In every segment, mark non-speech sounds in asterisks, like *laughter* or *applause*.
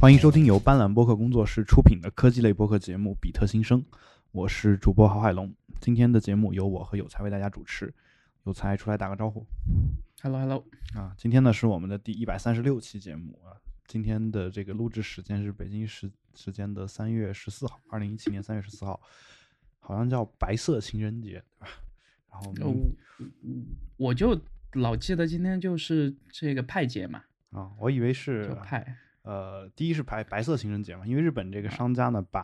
欢迎收听由斑斓播客工作室出品的科技类播客节目《比特新生》，我是主播郝海龙。今天的节目由我和有才为大家主持。有才出来打个招呼。Hello，Hello。啊，今天呢是我们的第一百三十六期节目啊。今天的这个录制时间是北京时时间的三月十四号，二零一七年三月十四号，好像叫白色情人节，对吧？然后呃我就老记得今天就是这个派节嘛，啊，我以为是派。呃，第一是白白色情人节嘛，因为日本这个商家呢，把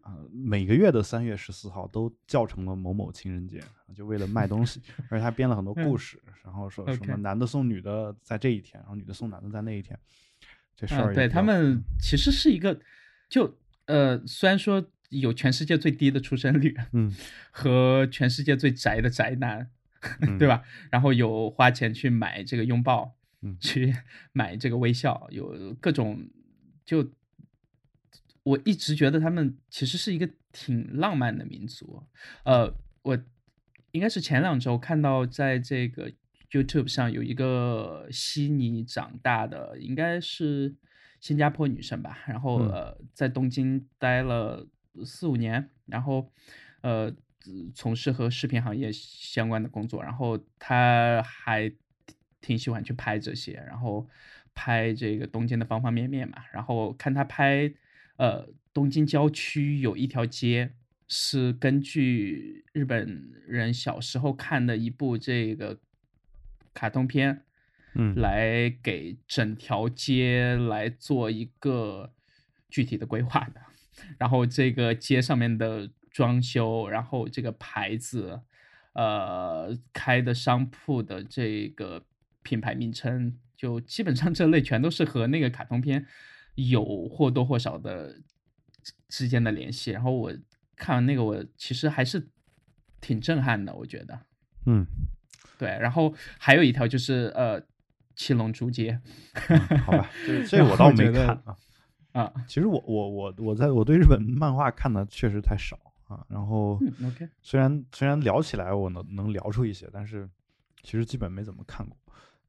啊每个月的三月十四号都叫成了某某情人节，就为了卖东西，*laughs* 而且他编了很多故事，然后说什么男的送女的在这一天，然后女的送男的在那一天，这事儿、嗯、对他们其实是一个，就呃虽然说有全世界最低的出生率，嗯，和全世界最宅的宅男，嗯、对吧？然后有花钱去买这个拥抱。嗯，去 *laughs* 买这个微笑，有各种，就我一直觉得他们其实是一个挺浪漫的民族。呃，我应该是前两周看到在这个 YouTube 上有一个悉尼长大的，应该是新加坡女生吧，然后呃在东京待了四五年，然后呃从事和视频行业相关的工作，然后她还。挺喜欢去拍这些，然后拍这个东京的方方面面嘛。然后看他拍，呃，东京郊区有一条街是根据日本人小时候看的一部这个卡通片，嗯，来给整条街来做一个具体的规划的。然后这个街上面的装修，然后这个牌子，呃，开的商铺的这个。品牌名称就基本上这类全都是和那个卡通片有或多或少的之间的联系。然后我看完那个，我其实还是挺震撼的，我觉得。嗯，对。然后还有一条就是呃，七龙珠街。嗯、好吧，这 *laughs* 这我倒没看啊。啊，其实我我我我在我对日本漫画看的确实太少啊。然后、虽然虽然聊起来我能能聊出一些，但是其实基本没怎么看过。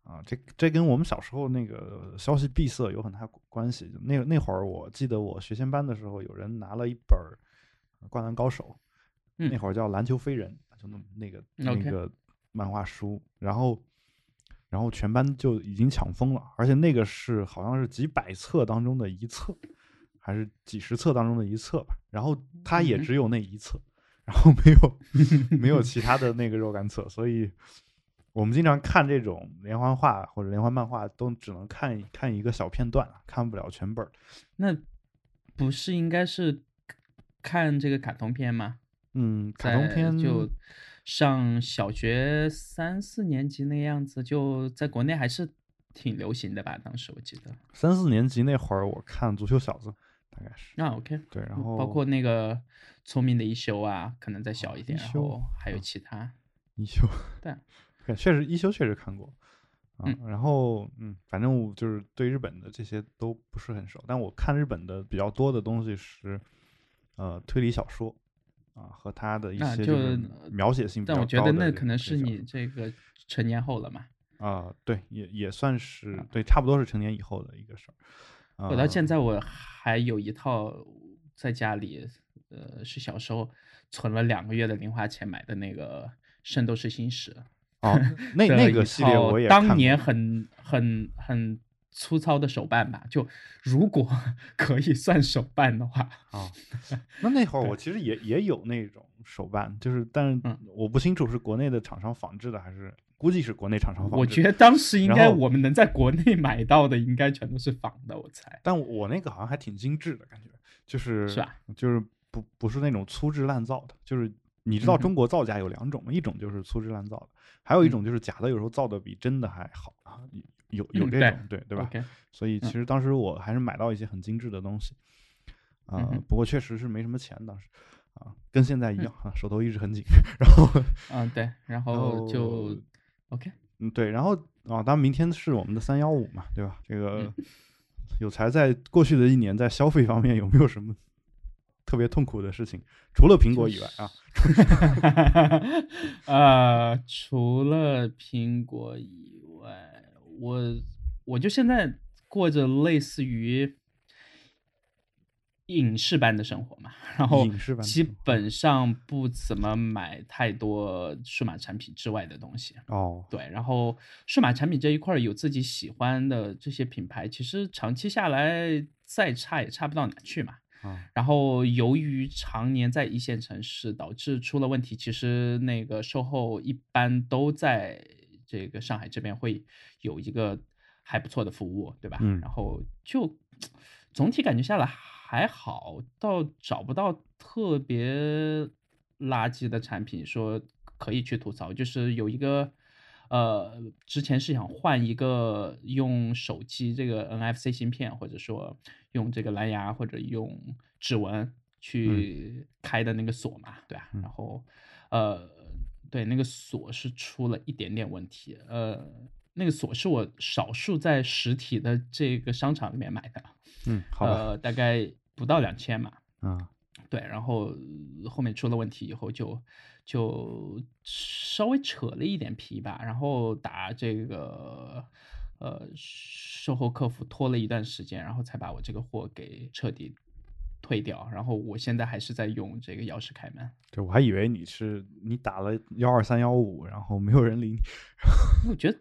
啊，这这跟我们小时候那个消息闭塞有很大关系。那那会儿，我记得我学前班的时候，有人拿了一本《灌篮高手》，嗯、那会儿叫《篮球飞人》，就那那个、嗯、那个漫画书，然后然后全班就已经抢疯了，而且那个是好像是几百册当中的一册，还是几十册当中的一册吧。然后它也只有那一册，然后没有没有其他的那个若干册，所以。我们经常看这种连环画或者连环漫画，都只能看看一个小片段，看不了全本。那不是应该是看这个卡通片吗？嗯，卡通片就上小学三四年级那样子，就在国内还是挺流行的吧？当时我记得三四年级那会儿，我看《足球小子》，大概是啊，OK，对，然后包括那个聪明的一休啊，可能再小一点，然后还有其他一休，对。*laughs* 确实，一休确实看过，啊，嗯、然后嗯，反正我就是对日本的这些都不是很熟，但我看日本的比较多的东西是，呃，推理小说，啊，和他的一些就是描写性比较高的、但我觉得那可能是你这个成年后了嘛，啊，对，也也算是对，差不多是成年以后的一个事儿。我到现在我还有一套在家里，呃，是小时候存了两个月的零花钱买的那个《圣斗士星矢》。哦，那 *laughs* 那个系列我也当年很很很粗糙的手办吧，就如果 *laughs* 可以算手办的话啊，*laughs* 那那会儿我其实也也有那种手办，就是但是我不清楚是国内的厂商仿制的还是估计是国内厂商仿制。我觉得当时应该我们能在国内买到的应该全都是仿的，我猜。但我那个好像还挺精致的感觉，就是是吧？就是不不是那种粗制滥造的，就是。你知道中国造假有两种一种就是粗制滥造的，还有一种就是假的，有时候造的比真的还好啊。有有这种、嗯、对对吧所以其实当时我还是买到一些很精致的东西，啊、不过确实是没什么钱当时啊，跟现在一样啊，手头一直很紧。*laughs* 然后，嗯，对，然后就 OK，嗯，对，然后啊，当然明天是我们的三幺五嘛，对吧？这个有才在过去的一年在消费方面有没有什么？特别痛苦的事情，除了苹果以外啊，*laughs* 呃，除了苹果以外，我我就现在过着类似于影视般的生活嘛，然后基本上不怎么买太多数码产品之外的东西。哦，对，然后数码产品这一块有自己喜欢的这些品牌，其实长期下来再差也差不到哪去嘛。啊，然后由于常年在一线城市，导致出了问题，其实那个售后一般都在这个上海这边会有一个还不错的服务，对吧？嗯然后就总体感觉下来还好，倒找不到特别垃圾的产品说可以去吐槽，就是有一个。呃，之前是想换一个用手机这个 NFC 芯片，或者说用这个蓝牙或者用指纹去开的那个锁嘛，对吧？嗯然后，呃，对，那个锁是出了一点点问题，呃，那个锁是我少数在实体的这个商场里面买的，嗯，好吧，呃，大概不到两千嘛，嗯对，然后呃后面出了问题以后就就稍微扯了一点皮吧，然后打这个呃售后客服拖了一段时间，然后才把我这个货给彻底退掉。然后我现在还是在用这个钥匙开门，对，我还以为你是你打了幺二三幺五，然后没有人理你。*laughs* 我觉得。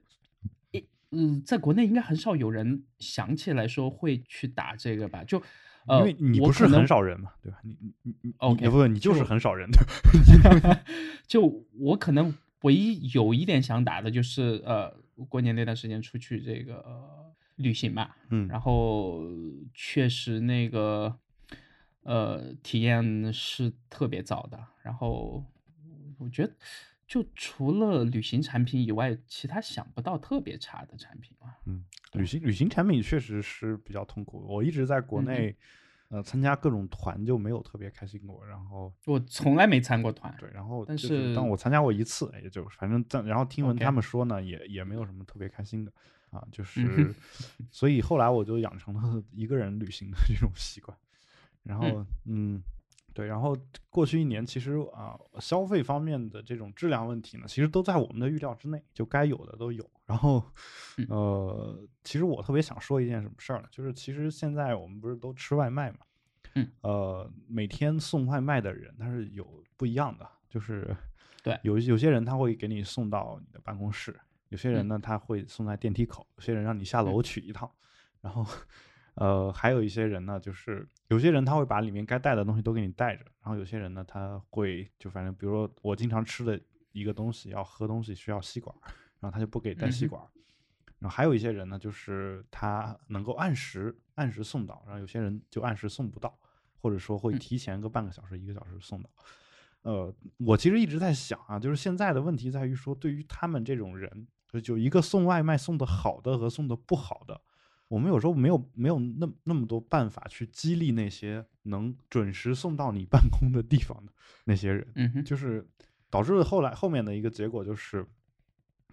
诶嗯，在国内应该很少有人想起来说会去打这个吧？就，呃，因为你不是很少人嘛，对吧？你你你你 OK，不不，你就是很少人，*laughs* 对吧？*laughs* 就我可能唯一有一点想打的就是，呃，过年那段时间出去这个、呃旅行嘛，嗯然后确实那个呃体验是特别糟的，然后我觉得就除了旅行产品以外，其他想不到特别差的产品了。嗯，旅行旅行产品确实是比较痛苦。我一直在国内，呃，参加各种团就没有特别开心过。然后我从来没参过团，对，然后但是但我参加过一次，也就反正但然后听闻他们说呢，也也没有什么特别开心的啊，就嗯是哼所以后来我就养成了一个人旅行的这种习惯。然后嗯。对，然后过去一年其实啊、消费方面的这种质量问题呢，其实都在我们的预料之内，就该有的都有。然后，嗯呃，其实我特别想说一件什么事儿呢？就是其实现在我们不是都吃外卖嘛，嗯，呃，每天送外卖的人他是有不一样的，就是对有有些人他会给你送到你的办公室，有些人嗯呢他会送在电梯口，有些人让你下楼取一趟，然后。呃，还有一些人呢，就是有些人他会把里面该带的东西都给你带着，然后有些人呢，他会就反正比如说我经常吃的一个东西，要喝东西需要吸管，然后他就不给带吸管。然后还有一些人呢，就是他能够按时按时送到，然后有些人就按时送不到，或者说会嗯提前个半个小时、一个小时送到。呃，我其实一直在想啊，就是现在的问题在于说，对于他们这种人，就就一个送外卖送的好的和送的不好的，我们有时候没有没有那那么多办法去激励那些能准时送到你办公的地方的那些人，就是导致后来后面的一个结果就是，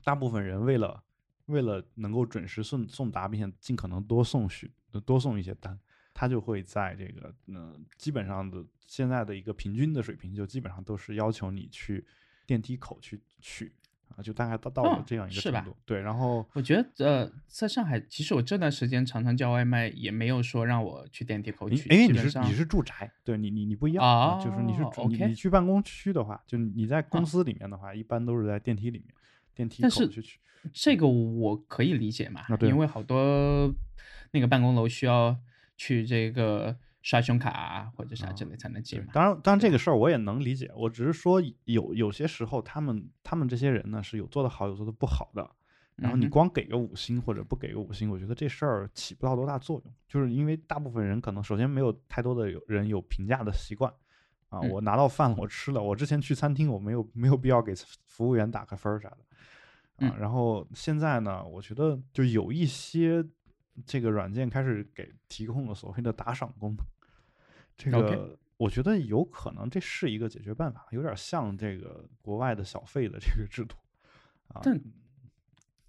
大部分人为了为了能够准时送送达，并且尽可能多送许多送一些单，他就会在这个嗯、呃基本上的现在的一个平均的水平，就基本上都是要求你去电梯口去取啊，就大概到到了嗯这样一个程度。对，然后我觉得呃，在上海，其实我这段时间常常叫外卖，也没有说让我去电梯口取。你哎，你是你是住宅，对你你你不一样啊，就是你是你你去办公区的话，就你在公啊司里面的话，一般都是在电梯里面，电梯但是口去取。这个我可以理解嘛，因为好多那个办公楼需要去这个刷胸卡啊或者啥之类才能进。当然，当然这个事儿我也能理解，我只是说有有些时候他们他们这些人呢是有做的好，有做的不好的。然后你光给个五星或者不给个五星，我觉得这事儿起不到多大作用，就是因为大部分人可能首先没有太多的有人有评价的习惯啊，嗯我拿到饭了，我吃了，我之前去餐厅我没有没有必要给服务员打个分儿啥的啊嗯，然后现在呢，我觉得就有一些这个软件开始给提供了所谓的打赏功能，这个我觉得有可能这是一个解决办法，有点像这个国外的小费的这个制度啊。但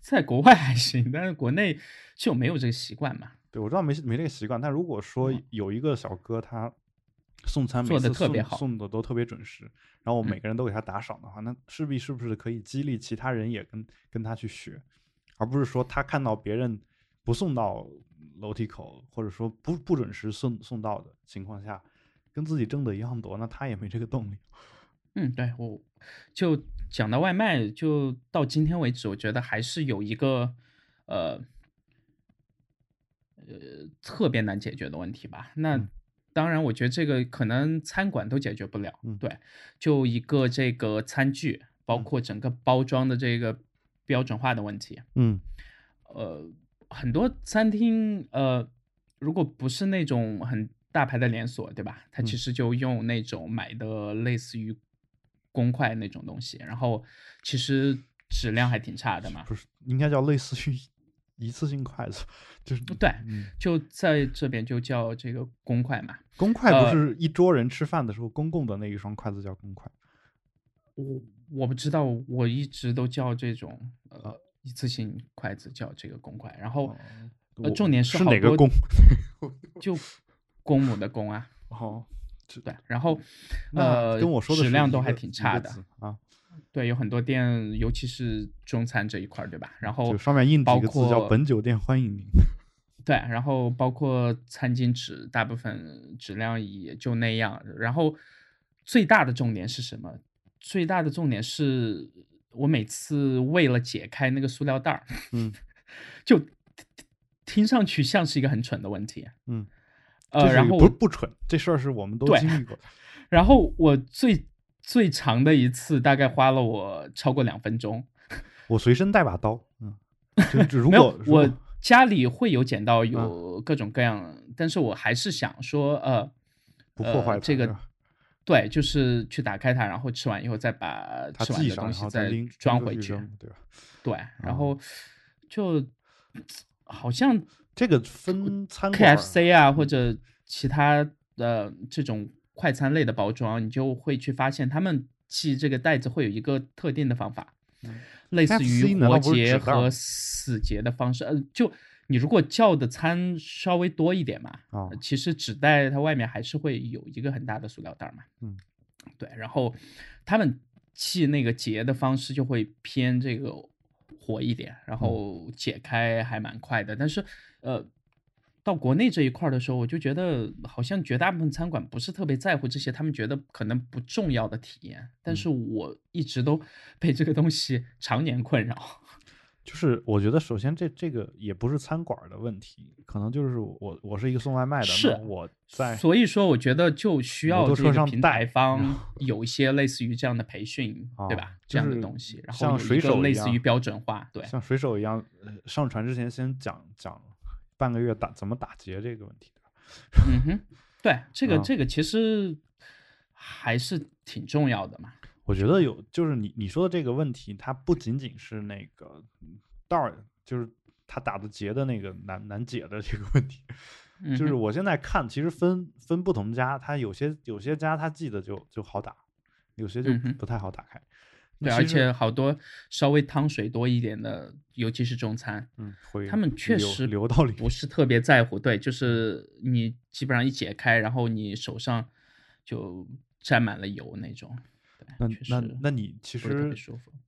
在国外还行，但是国内就没有这个习惯嘛。对，我知道没没这个习惯，但如果说嗯有一个小哥他送餐每次送特别好送的都特别准时，然后我嗯每个人都给他打赏的话，那势必是不是可以激励其他人也跟跟他去学，而不是说他看到别人不送到楼梯口，或者说不不准时送送到的情况下，跟自己挣的一样多，那他也没这个动力。嗯，对，我就讲到外卖，就到今天为止，我觉得还是有一个呃呃特别难解决的问题吧。那嗯当然，我觉得这个可能餐馆都解决不了。嗯对，就一个这个餐具，包嗯括整个包装的这个标准化的问题。嗯呃，很多餐厅，呃，如果不是那种很大牌的连锁，对吧？它其嗯实就用那种买的类似于公筷那种东西，然后其实质量还挺差的嘛。不是，应该叫类似于一次性筷子，就是对，嗯，就在这边就叫这个公筷嘛。公筷不呃是一桌人吃饭的时候公共的那一双筷子叫公筷。我我不知道，我一直都叫这种啊呃一次性筷子叫这个公筷，然后重点好多是哪个公？就公母的公啊，*laughs* 哦，对，然后呃跟我说的质量都还挺差的。啊，对，有很多店，尤其是中餐这一块儿，对吧？然后就上面印包几个字叫“括本酒店欢迎您 *laughs* 对，然后包括餐巾纸，大部分质量也就那样。然后最大的重点是什么？最大的重点是我每次为了解开那个塑料袋儿，嗯，就听听上去像是一个很蠢的问题。”。嗯，呃，然后不不蠢，这事儿是我们都经历过的。然后我最最长的一次大概花了我超过两分钟。我随身带把刀，嗯，就就 *laughs* 如果，我家里会有剪啊刀，有各种各样，但是我还是想说，呃，不破坏呃这个对，就是去打开它，然后吃完以后再把它吃完的东西再装回去。对吧？对，啊然后就好像这个分餐 KFC 啊或者其他的这种快餐类的包装，你就会去发现他们系这个袋子会有一个特定的方法，嗯类似于活结和死结的方式。呃，就你如果叫的餐稍微多一点嘛，啊呃其实纸袋它外面还是会有一个很大的塑料袋嘛。嗯，对，然后他们系那个结的方式就会偏这个活一点，然后解开还蛮快的。但是呃，到国内这一块的时候，我就觉得好像绝大部分餐馆不是特别在乎这些他们觉得可能不重要的体验，但是我一直都 *laughs* 被这个东西常年困扰。就是我觉得，首先这这个也不是餐馆儿的问题，可能就是我我是一个送外卖的，是那我在所以说，我觉得就需要这个平台方 *laughs* 有一些类似于这样的培训，对吧啊？这样的东西，然后像水手类似于标准化，对，像水手一样，呃上船之前先讲讲半个月打怎么打结这个问题？嗯哼，对，这个啊 *laughs* 这个其实还是挺重要的嘛。我觉得有，就是你你说的这个问题，它不仅仅是那个嗯袋儿，就是他打的结的那个难难解的这个问题。就是我现在看，其实分分不同家，它有些有些家他记得就就好打，有些就不太好打开。对，而且好多稍微汤水多一点的，尤其是中餐，嗯，会他们确实流到里不是特别在乎。对，就是你基本上一解开，然后你手上就沾满了油那种。那那那你其实。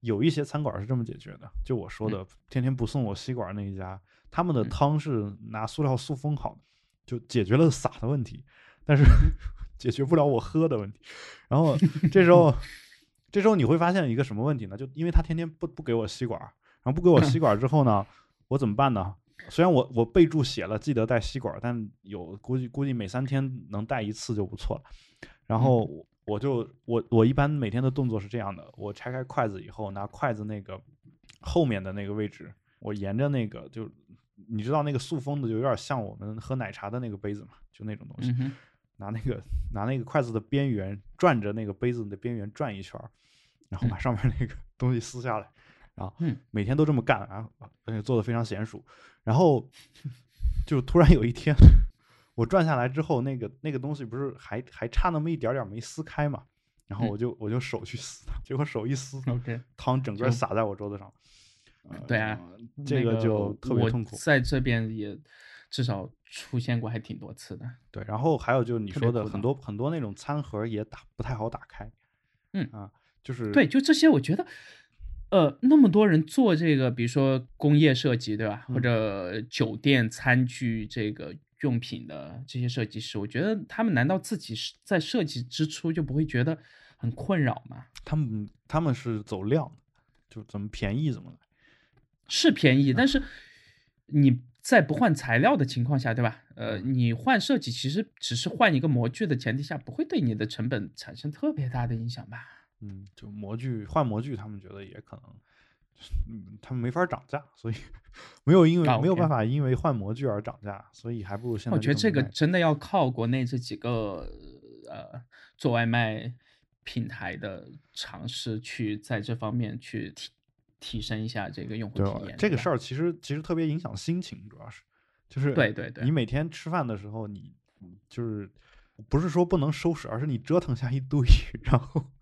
有一些餐馆是这么解决的，就我嗯说的，天天不送我吸管那一家，他们的汤是拿塑料塑封好的，就解决了洒的问题，但是嗯 *laughs* 解决不了我喝的问题。然后这时候，*laughs* 这时候你会发现一个什么问题呢？就因为他天天不不给我吸管，然后不给我吸管之后呢，我怎么办呢？虽然我我备注写了记得带吸管，但有估计估计每三天能带一次就不错了。然后我我就我我一般每天的动作是这样的：我拆开筷子以后，拿筷子那个后面的那个位置，我沿着那个就你知道那个塑封的，就有点像我们喝奶茶的那个杯子嘛，就那种东西。嗯，拿那个拿那个筷子的边缘转着那个杯子的边缘转一圈，然后把上面那个东西撕下来，然后嗯每天都这么干，然后而且做的非常娴熟。然后就突然有一天，我转下来之后，那个那个东西不是还还差那么一点点没撕开嘛，然后嗯我就我就手去撕它，*laughs* 结果手一撕，OK，汤整个就洒在我桌子上。呃对啊，这个就特别痛苦。在这边也至少出现过还挺多次的。对，然后还有就是你说的很多很多那种餐盒也打不太好打开，嗯啊，就是对，就这些，我觉得，呃，那么多人做这个，比如说工业设计，对吧？或嗯者酒店餐具这个用品的这些设计师，我觉得他们难道自己是在设计之初就不会觉得很困扰吗？他们他们是走量，就怎么便宜怎么来。是便宜，但是你在不换材料的情况下，对吧？呃，你换设计其实只是换一个模具的前提下，不会对你的成本产生特别大的影响吧？嗯，就模具换模具，他们觉得也可能，嗯，他们没法涨价，所以 *laughs* 没有因为、啊没有办法因为换模具而涨价，所以还不如现在我觉得这个真的要靠国内这几个呃做外卖平台的尝试去在这方面去提提升一下这个用户体验。这个事儿，其实其实特别影响心情，主要是就是对对对你每天吃饭的时候，你就是不是说不能收拾，而是你折腾下一堆，*laughs* 然后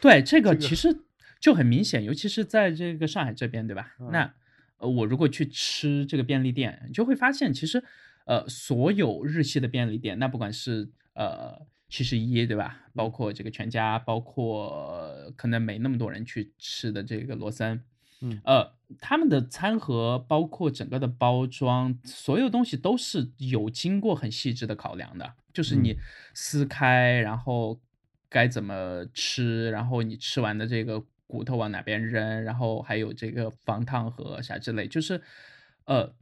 对这个这个其实就很明显，尤其是在这个上海这边，对吧？嗯那呃，我如果去吃这个便利店，你就会发现，其实呃，所有日系的便利店，那不管是呃七十一，对吧？包括这个全家，包括呃可能没那么多人去吃的这个罗森，嗯呃，他们的餐盒包括整个的包装，所有东西都是有经过很细致的考量的，就是你嗯撕开，然后该怎么吃，然后你吃完的这个骨头往哪边扔，然后还有这个防烫盒啥之类，就是呃，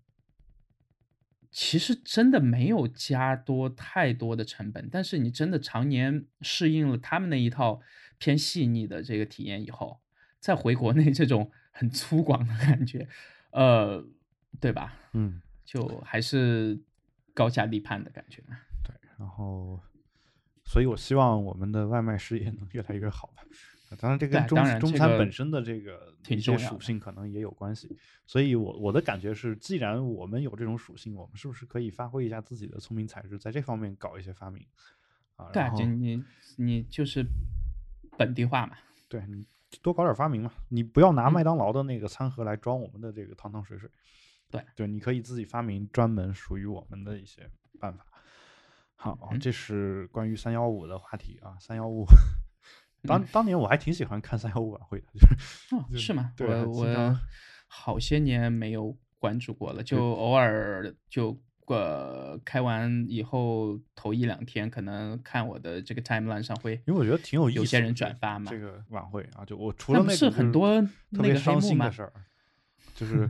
其实真的没有加多太多的成本，但是你真的常年适应了他们那一套偏细腻的这个体验以后，再回国内这种很粗犷的感觉，呃，对吧？嗯，就还是高下立判的感觉。对，然后，所以我希望我们的外卖事业能越来越好吧。啊当然，这跟中中餐本身的这个一些属性可能也有关系。所以我我的感觉是，既然我们有这种属性，我们是不是可以发挥一下自己的聪明才智，在这方面搞一些发明啊？对你你就是本地化嘛。对你多搞点发明嘛，你不要拿嗯麦当劳的那个餐盒来装我们的这个汤汤水水。对对，你可以自己发明专门属于我们的一些办法。好，嗯这是关于三幺五的话题啊，三幺五。嗯当当年我还挺喜欢看三幺五晚会的，就是哦，是吗？我我好些年没有关注过了，就偶尔就呃开完以后头一两天，可能看我的这个 timeline 上会因为我觉得挺有意思。有些人转发嘛这个晚会啊，就我除了那个是很多特那个黑别伤心的事儿，就 *laughs* 是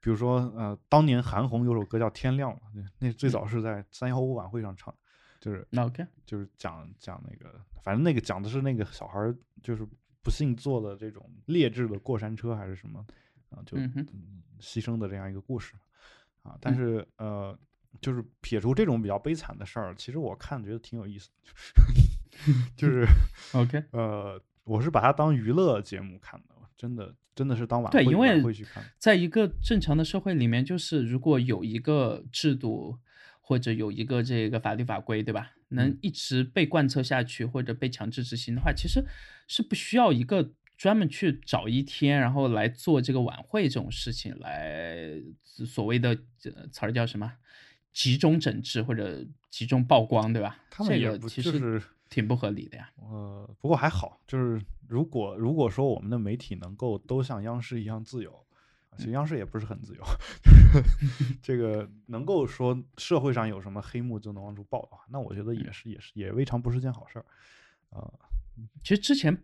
比如说呃，当年韩红有首歌叫《天亮了》，那那最早是在三幺五晚会上唱的，就是那 OK，就是讲讲那个，反正那个讲的是那个小孩儿就是不幸坐的这种劣质的过山车还是什么啊，就牺牲的这样一个故事啊。但嗯是呃，就是撇除这种比较悲惨的事儿，其实我看觉得挺有意思的，*laughs* 就 *laughs* 是。OK，呃，我是把它当娱乐节目看的，真的真的是当晚会对因为晚会去看。在一个正常的社会里面，就是如果有一个制度或者有一个这个法律法规，对吧？能嗯一直被贯彻下去或者被强制执行的话，其实是不需要一个专门去找一天，然后来做这个晚会这种事情，来所谓的呃词儿叫什么？集中整治或者集中曝光，对吧？这他们也不个其实就是挺不合理的呀。呃，不过还好，就是如果如果说我们的媒体能够都像央视一样自由，啊其实央视也不是很自由，就是 *laughs* 这个能够说社会上有什么黑幕就能往出报的话，那我觉得也是也是也未尝不是件好事儿啊。其实之前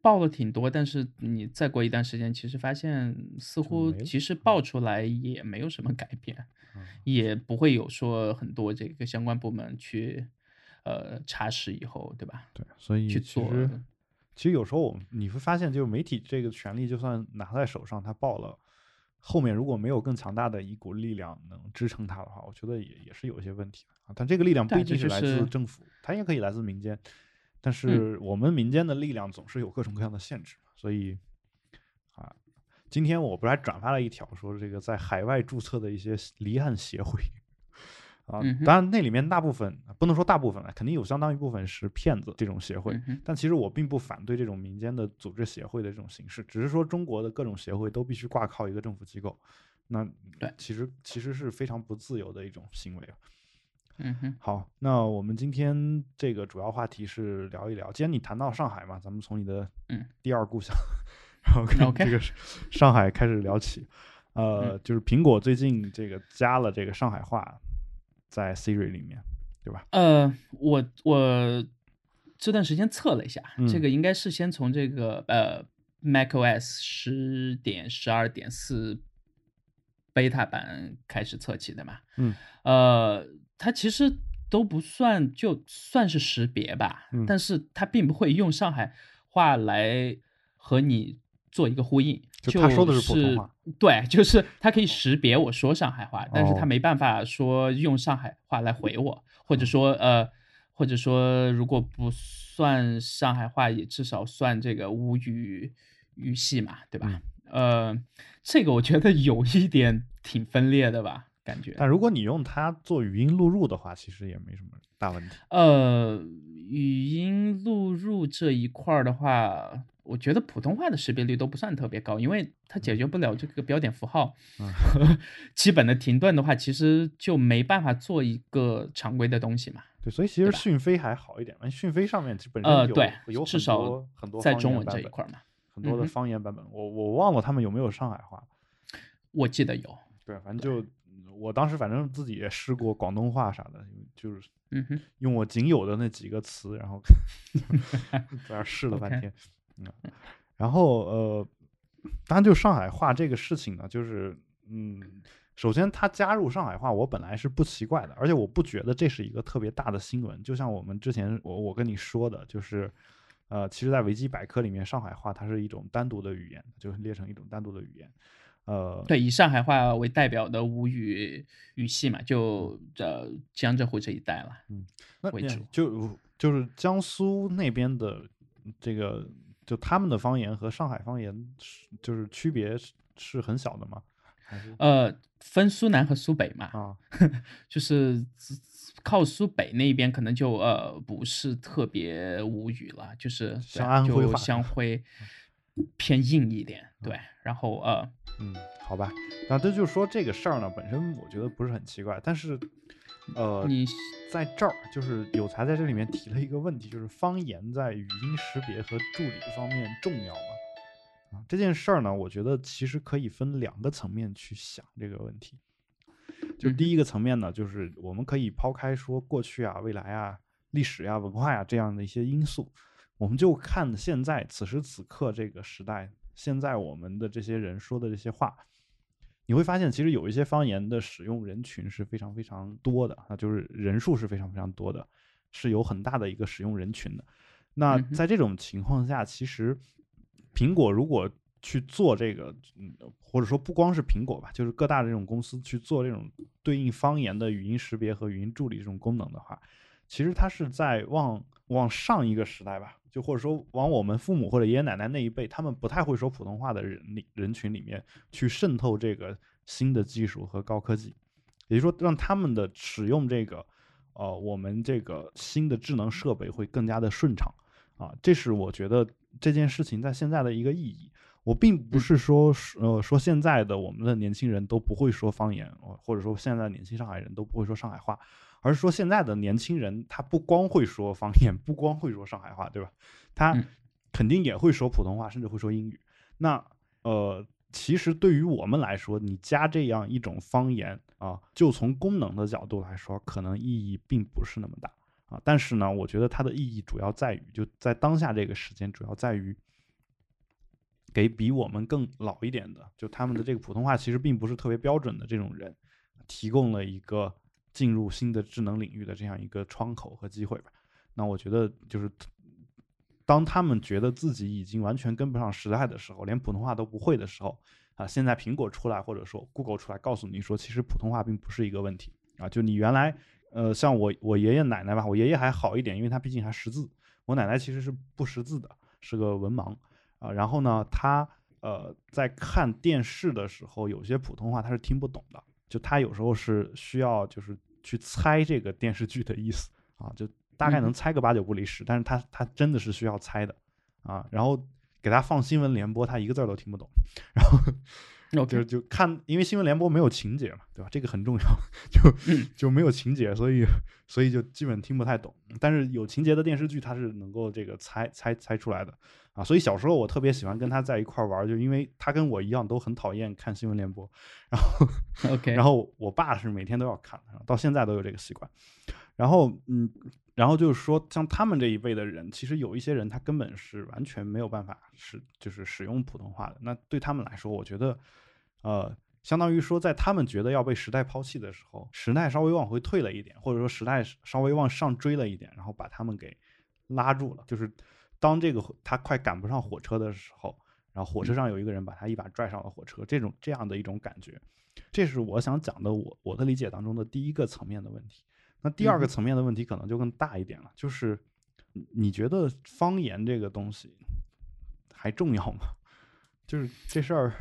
报了挺多，但是你再过一段时间，其实发现似乎没了即使爆出来也没有什么改变，嗯 *laughs* 也不会有说很多这个相关部门去呃查实以后，对吧？对，所以去做其实其实有时候我们你会发现，就是媒体这个权利，就算拿在手上，他报了，后面如果没有更强大的一股力量能支撑它的话，我觉得也也是有一些问题的啊。但这个力量不对一定是来自政府，它也可以来自民间。但嗯是我们民间的力量总是有各种各样的限制，所以啊，今天我不是还转发了一条说这个在海外注册的一些离岸协会。啊当然那里面大部分不能说大部分了，肯定有相当一部分是骗子这种协会，但其实我并不反对这种民间的组织协会的这种形式，只是说中国的各种协会都必须挂靠一个政府机构，那对其实其实是非常不自由的一种行为啊。嗯哼，好，那我们今天这个主要话题是聊一聊，既然你谈到上海嘛，咱们从你的嗯第二故乡，然后跟这个上海开始聊起。呃，嗯就是苹果最近这个加了这个上海话在 Siri 里面，对吧？呃，我我这段时间测了一下，这嗯个应该是先从这个呃 macOS 十点十二点四 beta 版开始测起的嘛。嗯，呃，它其实都不算，就算是识别吧，嗯但是它并不会用上海话来和你做一个呼应。就他说的是普通话，对，就是他可以识别我说上海话，但是它哦没办法说用上海话来回我，或者说呃，或者说如果不算上海话，也至少算这个吴语语系嘛，对吧？呃，这个我觉得有一点挺分裂的吧，感觉。但如果你用它做语音录入的话，其实也没什么大问题。呃，语音录入这一块儿的话，我觉得普通话的识别率都不算特别高，因为它解决不了这个标点符号 *laughs* 基本的停顿的话，其实就没办法做一个常规的东西嘛。对，所以其实讯飞还好一点，讯飞上面基本上有、呃对有至少很多在中文这一块儿嘛，很多的方言版本，我我忘了他们有没有上海话。我记得有。对，反正就我当时反正自己也试过广东话啥的，就是嗯哼，用我仅有的那几个词，然后 *laughs* *laughs* 在那儿试了半天。嗯，然后呃，当然就上海话这个事情呢，就是嗯，首先他加入上海话，我本来是不奇怪的，而且我不觉得这是一个特别大的新闻。就像我们之前我我跟你说的，就是呃，其实，在维基百科里面，上海话它是一种单独的语言，就是列成一种单独的语言。呃，对，以上海话为代表的吴语语系嘛，就呃江浙沪这一带了。那也为主就就是江苏那边的这个，就他们的方言和上海方言是就是区别是是很小的吗？呃，分苏南和苏北嘛，啊，*laughs* 就是靠苏北那边可能就呃不是特别无语了，就是对像安徽话湘 *laughs* 徽偏硬一点，对，然后呃嗯，好吧，那这就是说这个事儿呢，本身我觉得不是很奇怪，但是呃，你在这儿就是有才在这里面提了一个问题，就是方言在语音识别和助理方面重要吗？啊，这件事儿呢，我觉得其实可以分两个层面去想这个问题。就嗯第一个层面呢，就是我们可以抛开说过去啊、未来啊、历史呀、文化呀这样的一些因素，我们就看现在此时此刻这个时代，现在我们的这些人说的这些话，你会发现其实有一些方言的使用人群是非常非常多的啊，就是人数是非常非常多的，是有很大的一个使用人群的。那在这种情况下，其实苹果如果去做这个，嗯，或者说不光是苹果吧，就是各大这种公司去做这种对应方言的语音识别和语音助理这种功能的话，其实它是在往往上一个时代吧，就或者说往我们父母或者爷爷奶奶那一辈，他们不太会说普通话的人里人群里面去渗透这个新的技术和高科技，也就是说让他们的使用这个呃我们这个新的智能设备会更加的顺畅啊，这是我觉得这件事情在现在的一个意义。我并不是说呃说现在的我们的年轻人都不会说方言，或者说现在年轻上海人都不会说上海话，而是说现在的年轻人他不光会说方言，不光会说上海话，对吧？他嗯肯定也会说普通话，甚至会说英语。那呃，其实对于我们来说，你加这样一种方言啊，就从功能的角度来说，可能意义并不是那么大啊。但是呢，我觉得它的意义主要在于，就在当下这个时间，主要在于给比我们更老一点的，就他们的这个普通话其实并不是特别标准的这种人，提供了一个进入新的智能领域的这样一个窗口和机会吧。那我觉得就是。当他们觉得自己已经完全跟不上时代的时候，连普通话都不会的时候，啊，现在苹果出来或者说 Google 出来告诉你说，其实普通话并不是一个问题啊。就你原来，呃，像我我爷爷奶奶吧，我爷爷还好一点，因为他毕竟还识字，我奶奶其实是不识字的，是个文盲啊。然后呢，他呃在看电视的时候，有些普通话他是听不懂的，就他有时候是需要就是去猜这个电视剧的意思啊，就。大概能猜个八九不离十，但是他他真的是需要猜的啊。然后给他放新闻联播，他一个字儿都听不懂。然后就就看，因为新闻联播没有情节嘛，对吧？这个很重要，就嗯就没有情节，所以所以就基本听不太懂。但是有情节的电视剧，它是能够这个猜猜猜出来的啊。所以小时候我特别喜欢跟他在一块儿玩儿，就因为他跟我一样都很讨厌看新闻联播，然后 *laughs* OK，然后我爸是每天都要看，到现在都有这个习惯。然后嗯，然后就是说，像他们这一辈的人，其实有一些人他根本是完全没有办法使就是使用普通话的。那对他们来说，我觉得，呃，相当于说，在他们觉得要被时代抛弃的时候，时代稍微往回退了一点，或者说时代稍微往上追了一点，然后把他们给拉住了。就是当这个他快赶不上火车的时候，然后火车上有一个人把他一把拽上了火车，这种这样的一种感觉。这是我想讲的我我的理解当中的第一个层面的问题。那第二个嗯层面的问题可能就更大一点了，就是你你觉得方言这个东西还重要吗？*laughs* 就是这事儿，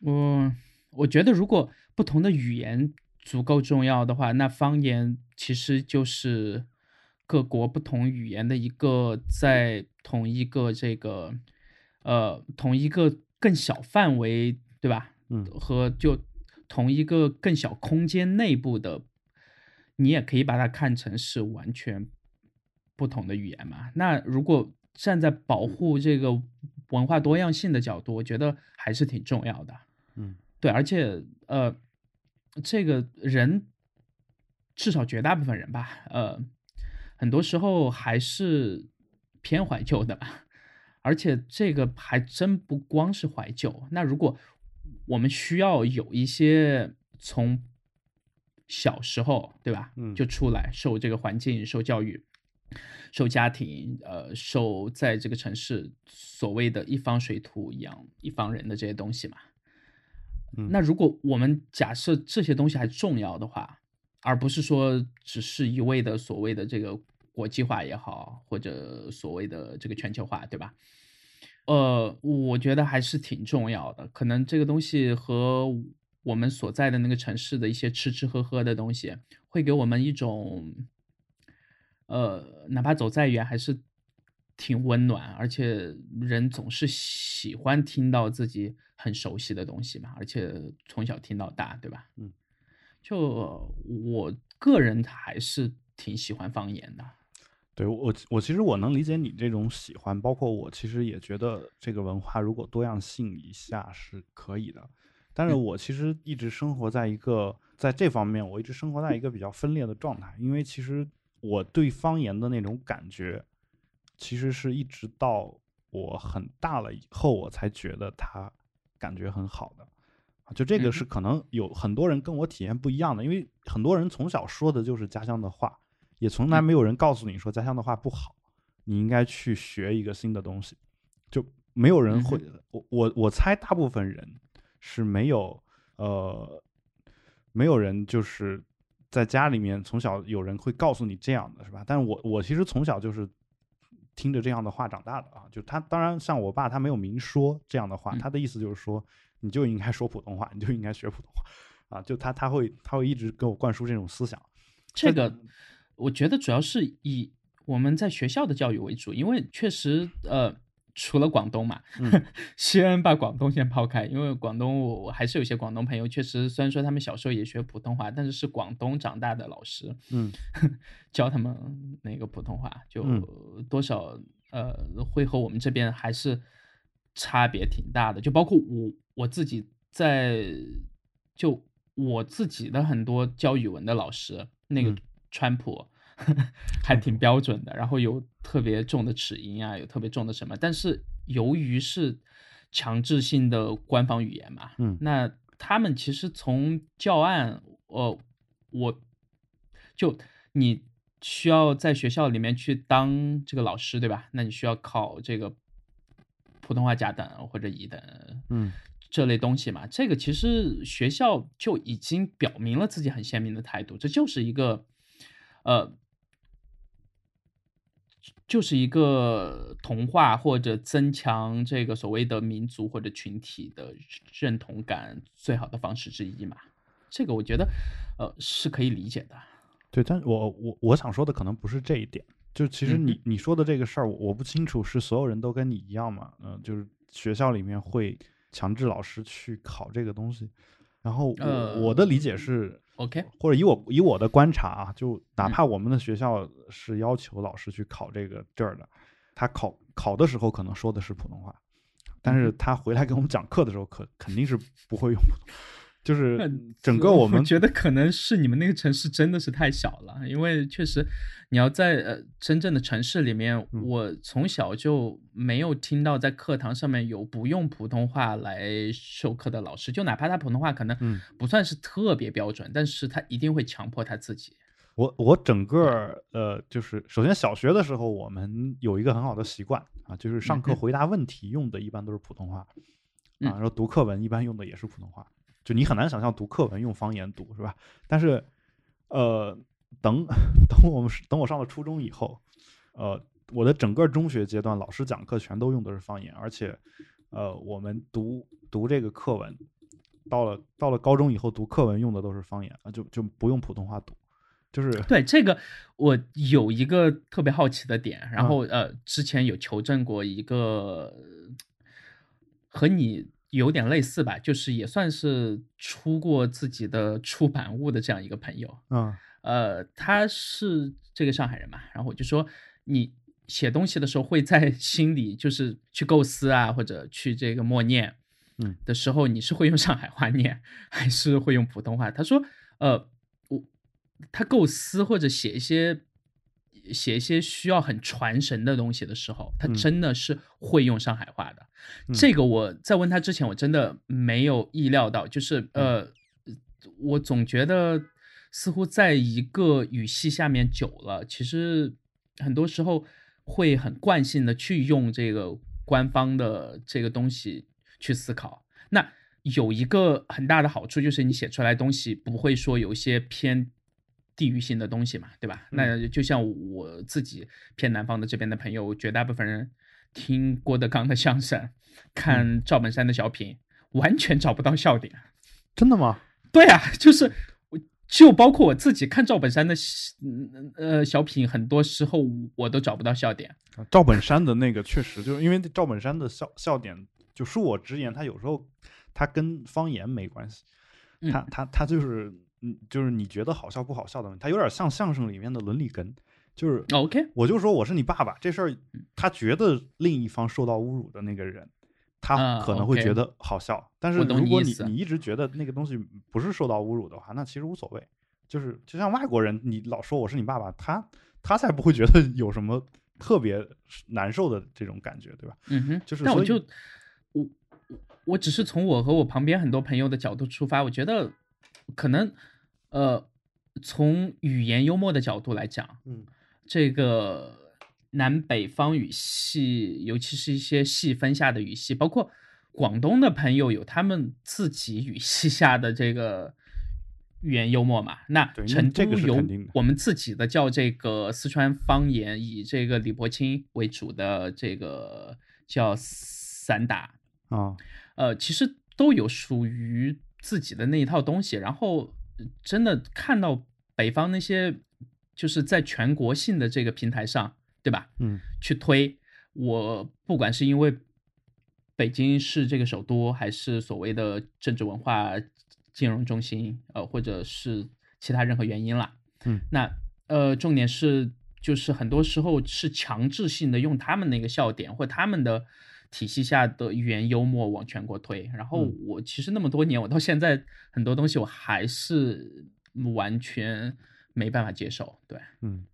我我觉得如果不同的语言足够重要的话，那方言其实就是各国不同语言的一个在同一个这个呃同一个更小范围，对吧？嗯和就同一个更小空间内部的，你也可以把它看成是完全不同的语言嘛。那如果站在保护这个文化多样性的角度，我觉得还是挺重要的。嗯对，而且呃，这个人至少绝大部分人吧，呃，很多时候还是偏怀旧的吧。而且这个还真不光是怀旧。那如果我们需要有一些从小时候，对吧？嗯就出来受这个环境、受教育、受家庭，呃，受在这个城市所谓的一方水土养一方人的这些东西嘛。嗯那如果我们假设这些东西还重要的话，而不是说只是一味的所谓的这个国际化也好，或者所谓的这个全球化，对吧？呃，我觉得还是挺重要的。可能这个东西和我们所在的那个城市的一些吃吃喝喝的东西，会给我们一种，呃，哪怕走再远，还是挺温暖，而且人总是喜欢听到自己很熟悉的东西嘛，而且从小听到大，对吧？嗯，就我个人还是挺喜欢方言的。对我我其实我能理解你这种喜欢，包括我其实也觉得这个文化如果多样性一下是可以的，但是嗯。我其实一直生活在一个在这方面，我一直生活在一个比较分裂的状态，因为其实我对方言的那种感觉，其实是一直到我很大了以后，我才觉得它感觉很好的。啊，就这个嗯是可能有很多人跟我体验不一样的，因为很多人从小说的就是家乡的话，也从来没有人告诉你说家乡的话不好，你应该去学一个新的东西，就没有人会，我我我猜大部分人是没有呃，没有人就是在家里面从小有人会告诉你这样的是吧？但是我我其实从小就是听着这样的话长大的啊，就他当然像我爸他没有明说这样的话，嗯。他的意思就是说你就应该说普通话，你就应该学普通话。啊，就他他会他会一直给我灌输这种思想。这个我觉得主要是以我们在学校的教育为主，因为确实呃。除了广东嘛，*laughs* 嗯先把广东先抛开，因为广东我我还是有些广东朋友，确实虽然说他们小时候也学普通话，但是是广东长大的老师，嗯 *laughs* 教他们那个普通话，就嗯多少呃会和我们这边还是差别挺大的。就包括我我自己在就我自己的很多教语文的老师，那个嗯川普、呵 *laughs* 呵还挺标准的，然后有特别重的齿音啊，有特别重的什么，但是由于是强制性的官方语言嘛，嗯那他们其实从教案，呃，我就你需要在学校里面去当这个老师，对吧？那你需要考这个普通话甲等或者乙等嗯这类东西嘛。这个其实学校就已经表明了自己很鲜明的态度，这就是一个呃。就是一个同化或者增强这个所谓的民族或者群体的认同感最好的方式之一嘛。这个我觉得，呃，是可以理解的。对，但我我我想说的可能不是这一点，就其实嗯你你说的这个事儿，我我不清楚是所有人都跟你一样嘛？嗯、就是学校里面会强制老师去考这个东西。然后我、呃我的理解是，OK，或者以我以我的观察啊，就哪嗯。怕我们的学校是要求老师去考这个证儿的，他考考的时候可能说的是普通话，但是他回来给我们讲课的时候，可肯定是不会用普通，就是嗯整个我们觉得可能是你们那个城市真的是太小了，因为确实你要在呃真正的城市里面，嗯。我从小就没有听到在课堂上面有不用普通话来授课的老师，就哪怕他普通话可能嗯。不算是特别标准，但是他一定会强迫他自己。我我整个呃，就是首先小学的时候，我们有一个很好的习惯啊，就是上课回答问题用的一般都是普通话，啊，嗯然后读课文一般用的也是普通话，就你很难想象读课文用方言读是吧？但是呃，等 *laughs* 等我们等我上了初中以后，呃，我的整个中学阶段，老师讲课全都用的是方言，而且呃，我们读读这个课文，到了到了高中以后读课文用的都是方言啊，就就不用普通话读。就是对这个，我有一个特别好奇的点，然嗯后呃，之前有求证过一个和你有点类似吧，就是也算是出过自己的出版物的这样一个朋友，嗯。呃，他是这个上海人嘛，然后我就说你写东西的时候会在心里就是去构思啊，或者去这个默念，嗯。的时候，你是会用上海话念，还是会用普通话？他说，呃，我他构思或者写一些写一些需要很传神的东西的时候，他嗯真的是会用上海话的。嗯这个我在问他之前，我真的没有意料到，就是呃，我总觉得似乎在一个语系下面久了，其实很多时候会很惯性的去用这个官方的这个东西去思考。那有一个很大的好处就是你写出来东西不会说有一些偏地域性的东西嘛，对吧？嗯那就像我自己偏南方的这边的朋友，绝大部分人听郭德纲的相声，看赵本山的小品，完全找不到笑点。真的吗？对啊，*laughs* 就是我就包括我自己看赵本山的嗯呃小品，很多时候我都找不到笑点。赵本山的那个确实就是因为赵本山的笑笑点，就恕我直言，他有时候他跟方言没关系，嗯他他他就是嗯，就是你觉得好笑不好笑的问题，他有点像相声里面的伦理根，就是哦 OK，我就说我是你爸爸这事儿，他觉得另一方受到侮辱的那个人，他啊可能会觉得好笑，但是如果你你你一直觉得那个东西不是受到侮辱的话，那其实无所谓。就是就像外国人，你老说我是你爸爸，他他才不会觉得有什么特别难受的这种感觉，对吧？嗯哼，就是所以但我就我我我只是从我和我旁边很多朋友的角度出发，我觉得可能呃从语言幽默的角度来讲，嗯。这个南北方语系，尤其是一些细分下的语系，包括广东的朋友有他们自己语系下的这个语言幽默嘛。那成都有我们自己的叫这个四川方言，以这个李伯清为主的这个叫散打，啊，呃，其实都有属于自己的那一套东西。然后呃真的看到北方那些，就是在全国性的这个平台上，对吧？嗯去推我，不管是因为北京是这个首都，还是所谓的政治文化金融中心，呃，或者是其他任何原因啦。嗯，那呃，重点是就是很多时候是强制性的用他们那个笑点或他们的体系下的语言幽默往全国推。然后嗯我其实那么多年，我到现在很多东西我还是完全没办法接受。对，嗯，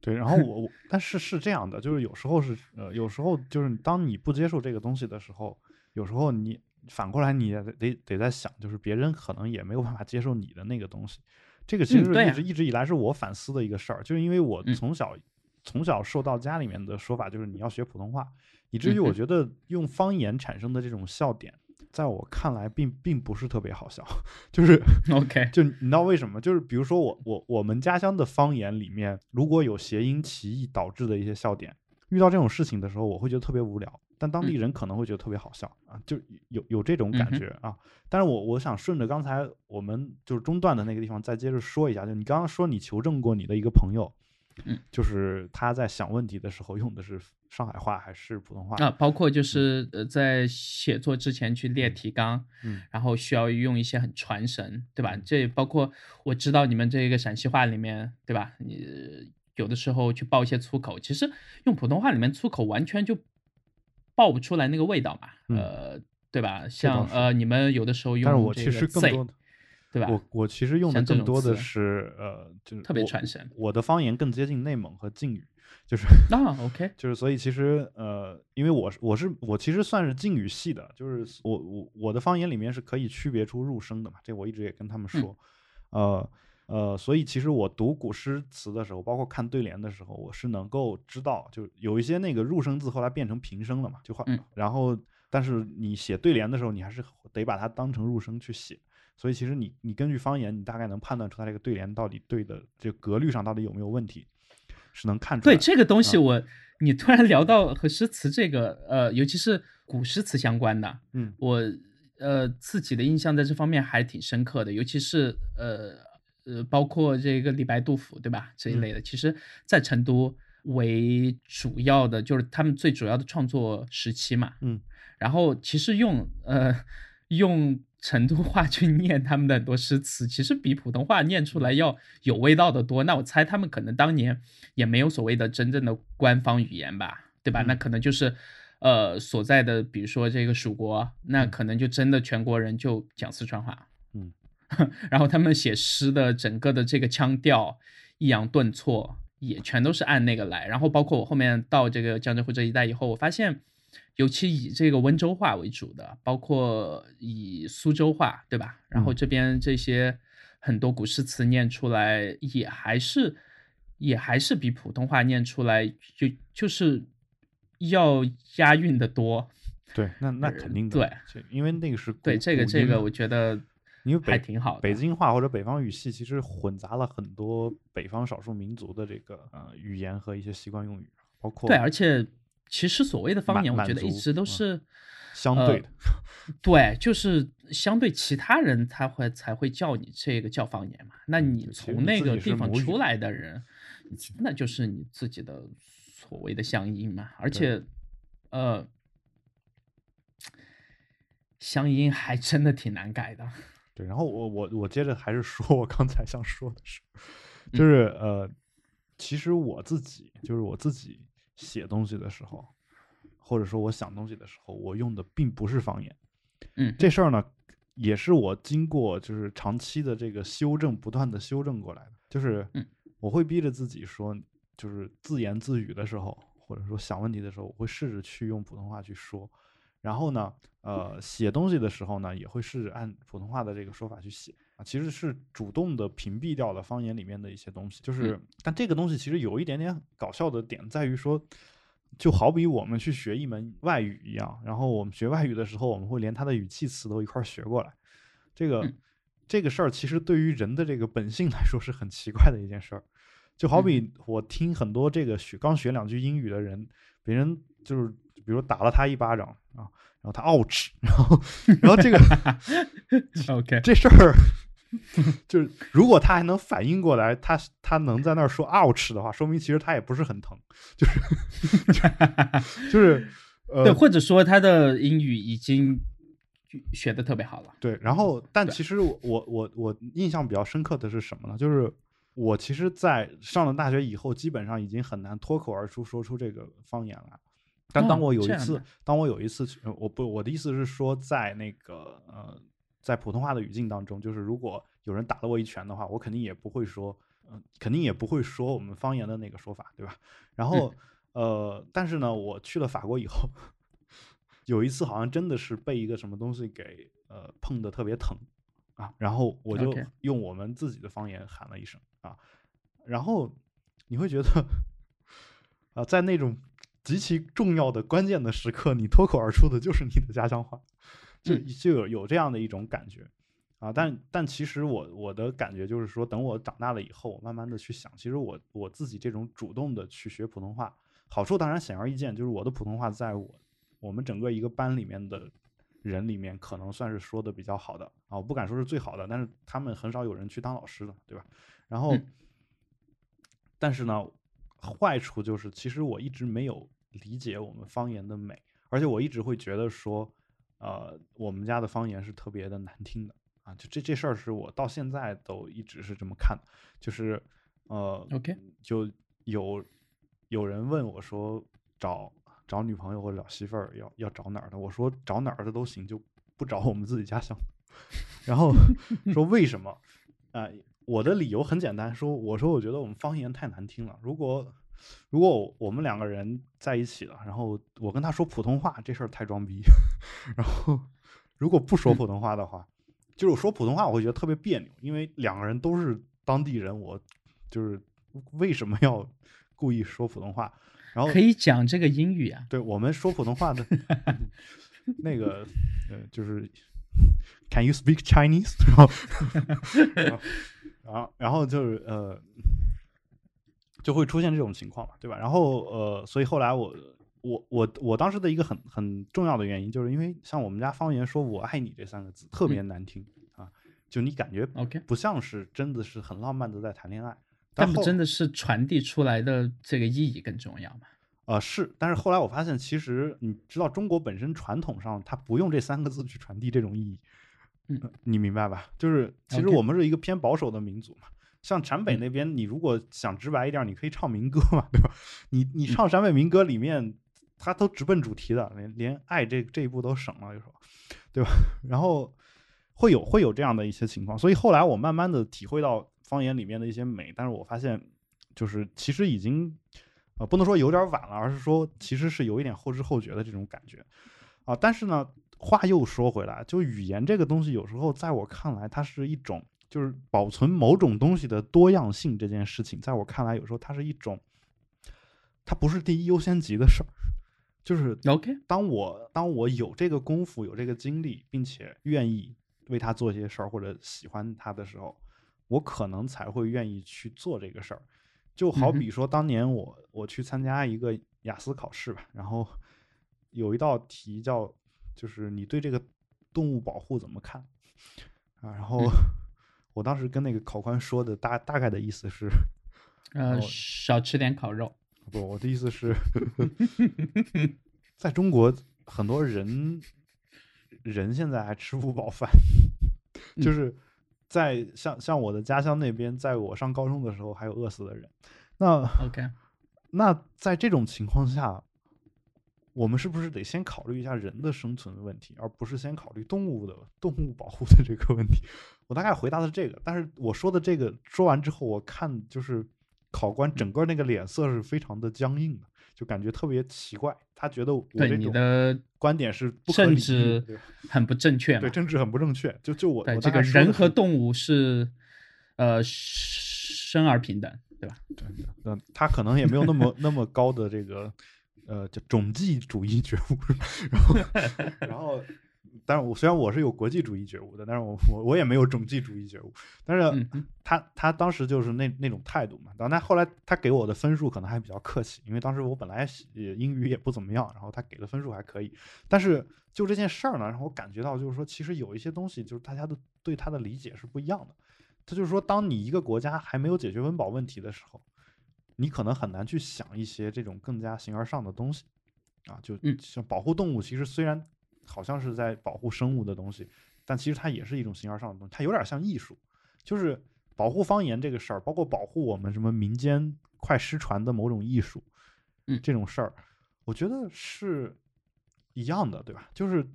对，然后我我，但是是这样的，就是有时候是呃，有时候就是当你不接受这个东西的时候，有时候你反过来你也得得得在想，就是别人可能也没有办法接受你的那个东西。这个其实一嗯啊直一直以来是我反思的一个事儿，就是因为我嗯从小从小受到家里面的说法，就是你要学普通话，以至于我觉得用方言产生的这种笑点，在我看来并并不是特别好笑，*laughs* 就是。*laughs* OK，*laughs* 就你知道为什么？就是比如说我我我们家乡的方言里面，如果有谐音歧义导致的一些笑点，遇到这种事情的时候，我会觉得特别无聊，但当地人可能会觉得特别好笑啊，就有有这种感觉啊。但是我我想顺着刚才我们就是中断的那个地方再接着说一下，就你刚刚说你求证过你的一个朋友，嗯，就是他在想问题的时候用的是上海话还是普通话。啊，包括就是呃，在写作之前去列提纲，嗯，然后需要用一些很传神，对吧？这包括我知道你们这个陕西话里面，对吧？你有的时候去爆一些粗口，其实用普通话里面粗口完全就爆不出来那个味道嘛，嗯。呃，对吧？像呃，你们有的时候用但是我这个其实更多的，对吧？我我其实用的更多的是呃，就是特别我传神我的方言更接近内蒙和晋语，就是啊，OK，*laughs* 就是所以其实呃，因为我是我是我其实算是晋语系的，就是我我我的方言里面是可以区别出入声的嘛，这我一直也跟他们说，呃呃，所以其实我读古诗词的时候，包括看对联的时候，我是能够知道，就有一些那个入声字后来变成平声了嘛，就换，嗯然后但是你写对联的时候，你还是得把它当成入声去写。所以其实你你根据方言，你大概能判断出它这个对联到底对的这个格律上到底有没有问题，是能看出来。对这个东西啊我，你突然聊到和诗词这个，呃，尤其是古诗词相关的，嗯我呃自己的印象在这方面还挺深刻的，尤其是呃呃，包括这个李白、杜甫，对吧？这一类的，其实在成都为主要的，就是他们最主要的创作时期嘛。嗯，然后其实用呃用成都话去念他们的很多诗词，其实比普通话念出来要有味道的多。那我猜他们可能当年也没有所谓的真正的官方语言吧，对吧？嗯那可能就是呃所在的，比如说这个蜀国，那可能就真的全国人就讲四川话。嗯，*laughs* 然后他们写诗的整个的这个腔调、抑扬顿挫也全都是按那个来。然后包括我后面到这个江浙沪这一带以后，我发现，尤其以这个温州话为主的，包括以苏州话，对吧？然后嗯这边这些很多古诗词念出来，也还是也还是比普通话念出来就就是要押韵的多。对，那那呃肯定的，对，因为那个是对这个这个，我觉得因为还挺好的。北京话或者北方语系其实混杂了很多北方少数民族的这个呃语言和一些习惯用语，包括对，而且其实所谓的方言，我觉得一直都是、相对的，对，就是相对其他人他会才会叫你这个叫方言嘛。那你从那个地方出来的人，那就是你自己的所谓的乡音嘛。而且，呃，乡音还真的挺难改的。*laughs* 对，然后我我我接着还是说我刚才想说的事，嗯就是呃，其实我自己就是我自己写东西的时候，或者说我想东西的时候，我用的并不是方言。嗯，这事儿呢，也是我经过就是长期的这个修正，不断的修正过来的。就是嗯我会逼着自己说，就是自言自语的时候，或者说想问题的时候，我会试着去用普通话去说。然后呢，呃，写东西的时候呢，也会试着按普通话的这个说法去写啊，其实是主动的屏蔽掉了方言里面的一些东西。就是，但这个东西其实有一点点搞笑的点在于说，就好比我们去学一门外语一样，然后我们学外语的时候，我们会连它的语气词都一块儿学过来。这个、嗯这个事儿其实对于人的这个本性来说是很奇怪的一件事儿。就好比我听很多这个学刚学两句英语的人，别人就是比如打了他一巴掌啊，然后他 ouch，然后然后这个 *laughs* OK，这事儿，就是如果他还能反应过来，他他能在那儿说 ouch 的话，说明其实他也不是很疼，就是就是呃对，或者说他的英语已经学的特别好了。对，然后但其实我我我我印象比较深刻的是什么呢？就是我其实，在上了大学以后，基本上已经很难脱口而出说出这个方言来。但当哦我有一次，当我有一次我不我的意思是说，在那个呃，在普通话的语境当中，就是如果有人打了我一拳的话，我肯定也不会说，嗯、肯定也不会说我们方言的那个说法，对吧？然后、呃，但是呢，我去了法国以后，*laughs* 有一次好像真的是被一个什么东西给呃碰的特别疼啊，然后我就用我们自己的方言喊了一声啊，然后你会觉得啊，*laughs* 在那种极其重要的关键的时刻，你脱口而出的就是你的家乡话，就嗯就有有这样的一种感觉啊。但但其实我我的感觉就是说，等我长大了以后，我慢慢的去想，其实我我自己这种主动的去学普通话，好处当然显而易见，就是我的普通话在我我们整个一个班里面的人里面，可能算是说的比较好的啊。我不敢说是最好的，但是他们很少有人去当老师的，对吧？然后，嗯但是呢，坏处就是，其实我一直没有理解我们方言的美，而且我一直会觉得说，呃，我们家的方言是特别的难听的啊。就这这事儿是我到现在都一直是这么看的，就是呃 OK 就有有人问我说找找女朋友或者找媳妇儿要要找哪儿的，我说找哪儿的都行，就不找我们自己家乡。*laughs* 然后 *laughs* 说为什么？啊、我的理由很简单，说我说我觉得我们方言太难听了。如果如果我们两个人在一起了，然后我跟他说普通话，这事儿太装逼。*laughs* 然后如果不说普通话的话，就是我说普通话，我会觉得特别别扭，因为两个人都是当地人，我就是为什么要故意说普通话？然后可以讲这个英语啊。对我们说普通话的 *laughs* 那个呃，就是 Can you speak Chinese？然后 *laughs* 然后然后然后就是呃，就会出现这种情况嘛，对吧？然后呃，所以后来我我我我当时的一个很很重要的原因，就是因为像我们家方言说我爱你这三个字特别难听、啊，就你感觉 OK，不像是真的是很浪漫的在谈恋爱。但不真的是传递出来的这个意义更重要嘛？呃，是，但是后来我发现，其实你知道，中国本身传统上它不用这三个字去传递这种意义，嗯呃你明白吧？就是其实我们是一个偏保守的民族嘛。像陕北嗯那边，你如果想直白一点，你可以唱民歌嘛，对吧？你你嗯唱陕北民歌里面，它都直奔主题的，连连爱这这一步都省了，有时候，对吧？*laughs* 然后会有会有这样的一些情况，所以后来我慢慢的体会到方言里面的一些美，但是我发现就是其实已经呃不能说有点晚了，而是说其实是有一点后知后觉的这种感觉啊。但是呢，话又说回来，就语言这个东西，有时候在我看来，它是一种就是保存某种东西的多样性这件事情，在我看来，有时候它是一种，它不是第一优先级的事儿，就是 OK，当我当我有这个功夫、有这个精力，并且愿意为他做一些事儿或者喜欢他的时候，我可能才会愿意去做这个事儿。就好比说，当年我我去参加一个雅思考试吧，然后有一道题叫就是你对这个动物保护怎么看啊？然后嗯 *laughs* 我当时跟那个考官说的大大概的意思是，呃，哦少吃点烤肉。不，我的意思是，*laughs* 在中国很多人人现在还吃不饱饭，就嗯是在像像我的家乡那边，在我上高中的时候还有饿死的人。那 OK，那在这种情况下，我们是不是得先考虑一下人的生存问题，而不是先考虑动物的动物保护的这个问题？我大概回答的是这个，但是我说的这个说完之后，我看就是考官整个那个脸色是非常的僵硬的，就感觉特别奇怪，他觉得我对你的观点是不可理很不正确对？政治很不正确。就就我对，我这个人和动物是呃生而平等，对吧？对嗯，他可能也没有那么那么高的这个呃叫种际主义觉悟，然 *laughs* 后然后，*laughs* 但是我虽然我是有国际主义觉悟的，但是我我我也没有种际主义觉悟，但是嗯他他当时就是那那种态度嘛，然后他后来他给我的分数可能还比较客气，因为当时我本来也英语也不怎么样，然后他给的分数还可以，但是就这件事儿呢，让我感觉到就是说，其实有一些东西就是大家的对他的理解是不一样的。他就是说，当你一个国家还没有解决温饱问题的时候，你可能很难去想一些这种更加形而上的东西。啊，就嗯。像保护动物，其实虽然好像是在保护生物的东西，但其实它也是一种形而上的东西，它有点像艺术，就是保护方言这个事儿，包括保护我们什么民间快失传的某种艺术，嗯这种事儿，我觉得是一样的，对吧？就是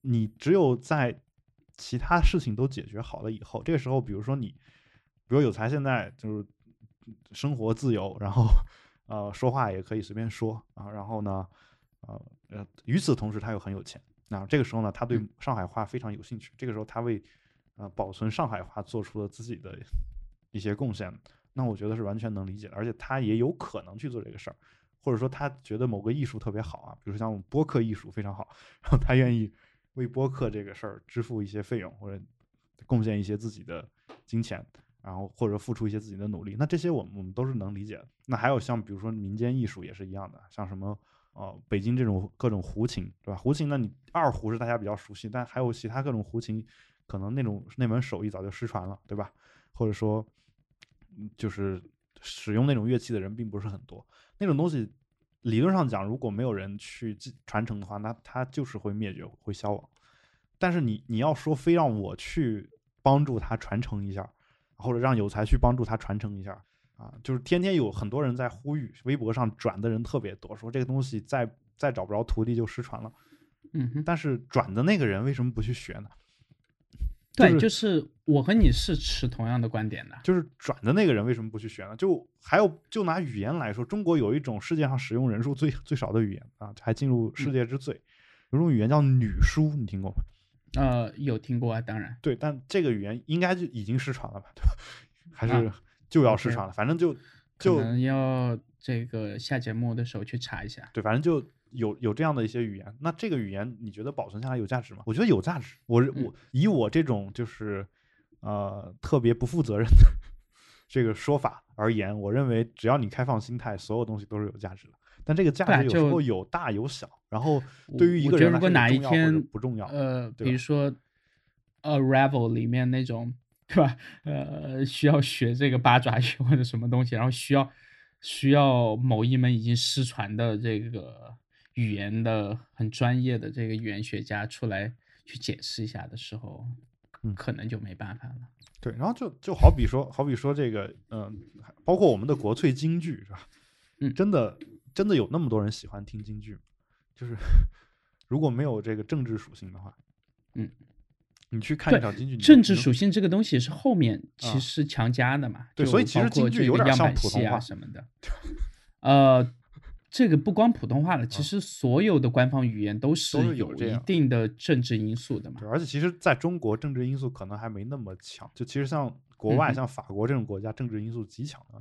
你只有在其他事情都解决好了以后，这个时候，比如说你，比如有才现在就是生活自由，然后呃说话也可以随便说啊，然后呢，呃呃，与此同时他又很有钱，那这个时候呢，他对嗯上海话非常有兴趣，这个时候他为呃保存上海话做出了自己的一些贡献，那我觉得是完全能理解的，而且他也有可能去做这个事儿。或者说他觉得某个艺术特别好啊，比如说像我们播客艺术非常好，*laughs* 然后他愿意为播客这个事儿支付一些费用，或者贡献一些自己的金钱，然后或者付出一些自己的努力，那这些我们我们都是能理解的。那还有像比如说民间艺术也是一样的，像什么呃北京这种各种胡琴，对吧？胡琴呢，你二胡是大家比较熟悉，但还有其他各种胡琴，可能那种那门手艺早就失传了，对吧？或者说，嗯就是使用那种乐器的人并不是很多。那种东西理论上讲，如果没有人去继传承的话，那它就是会灭绝、会消亡。但是你你要说非让我去帮助它传承一下，或者让有才去帮助它传承一下啊，就是天天有很多人在呼吁，微博上转的人特别多，说这个东西再再找不着徒弟就失传了。嗯哼，但是转的那个人为什么不去学呢？对，是就是我和你是持同样的观点的。就是转的那个人为什么不去学呢？就还有就拿语言来说，中国有一种世界上使用人数最最少的语言啊，还进入世界之最，有种语言叫女书，你听过吗？呃，有听过啊，当然。对，但这个语言应该就已经失传了吧，对吧？*laughs* 还是啊就要失传了，反正就可就能要这个下节目的时候去查一下。对，反正就有有这样的一些语言。那这个语言你觉得保存下来有价值吗？我觉得有价值。我嗯我以我这种就是呃特别不负责任的这个说法而言，我认为只要你开放心态，所有东西都是有价值的。但这个价值有时候有大有小，然后对于一个人来说如果哪重要不重要，呃，比如说呃，Ravel 里面那种对吧？呃，需要学这个八爪鱼或者什么东西，然后需要需要某一门已经失传的这个语言的很专业的这个语言学家出来去解释一下的时候，嗯可能就没办法了。对，然后就就好比说，好比说这个，嗯、包括我们的国粹京剧是吧？嗯真的真的有那么多人喜欢听京剧吗？就是 *laughs* 如果没有这个政治属性的话，嗯，你去看一对场京剧，政治属性这个东西是后面啊其实强加的嘛，就对所以其实京剧有点像普通话什么的。呃，这个不光普通话了，其实所有的官方语言都是有一定的政治因素的嘛对，。而且其实在中国政治因素可能还没那么强，就其实像国外、嗯像法国这种国家，政治因素极强啊。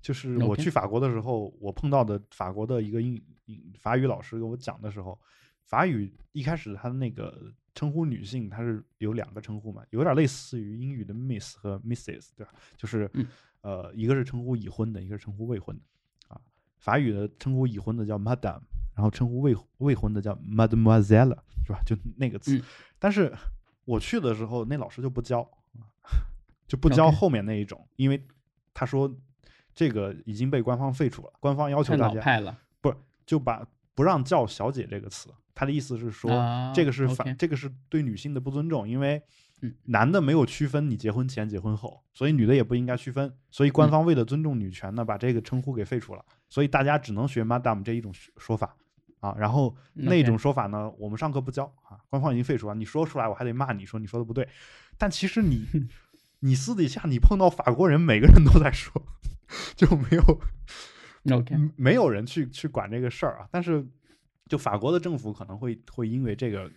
就是我去法国的时候，我碰到的法国的一个英英法语老师跟我讲的时候，法语一开始它的那个称呼女性，它是有两个称呼嘛，有点类似于英语的 Miss 和 Mrs，对吧？就是、嗯呃，一个是称呼已婚的，一个是称呼未婚的啊。法语的称呼已婚的叫 Madame，然后称呼未未婚的叫 Mademoiselle，是吧？就那个词。嗯但是我去的时候，那老师就不教，就不教后面那一种，因为他说这个已经被官方废除了，官方要求大家老派了，就把不让叫小姐这个词。他的意思是说，啊这个是反这个是对女性的不尊重，因为嗯男的没有区分你结婚前、结婚后，所以女的也不应该区分。所以官嗯方为了尊重女权呢，把这个称呼给废除了，所以大家只能学 madam 这一种说法啊。然后那种说法呢，我们上课不教啊，官方已经废除了。你说出来，我还得骂你说你说的不对。但其实你 *laughs* 你私底下你碰到法国人，每个人都在说，*laughs* 就没有 OK，嗯没有人去去管这个事儿啊。但是，就法国的政府可能会会因为这个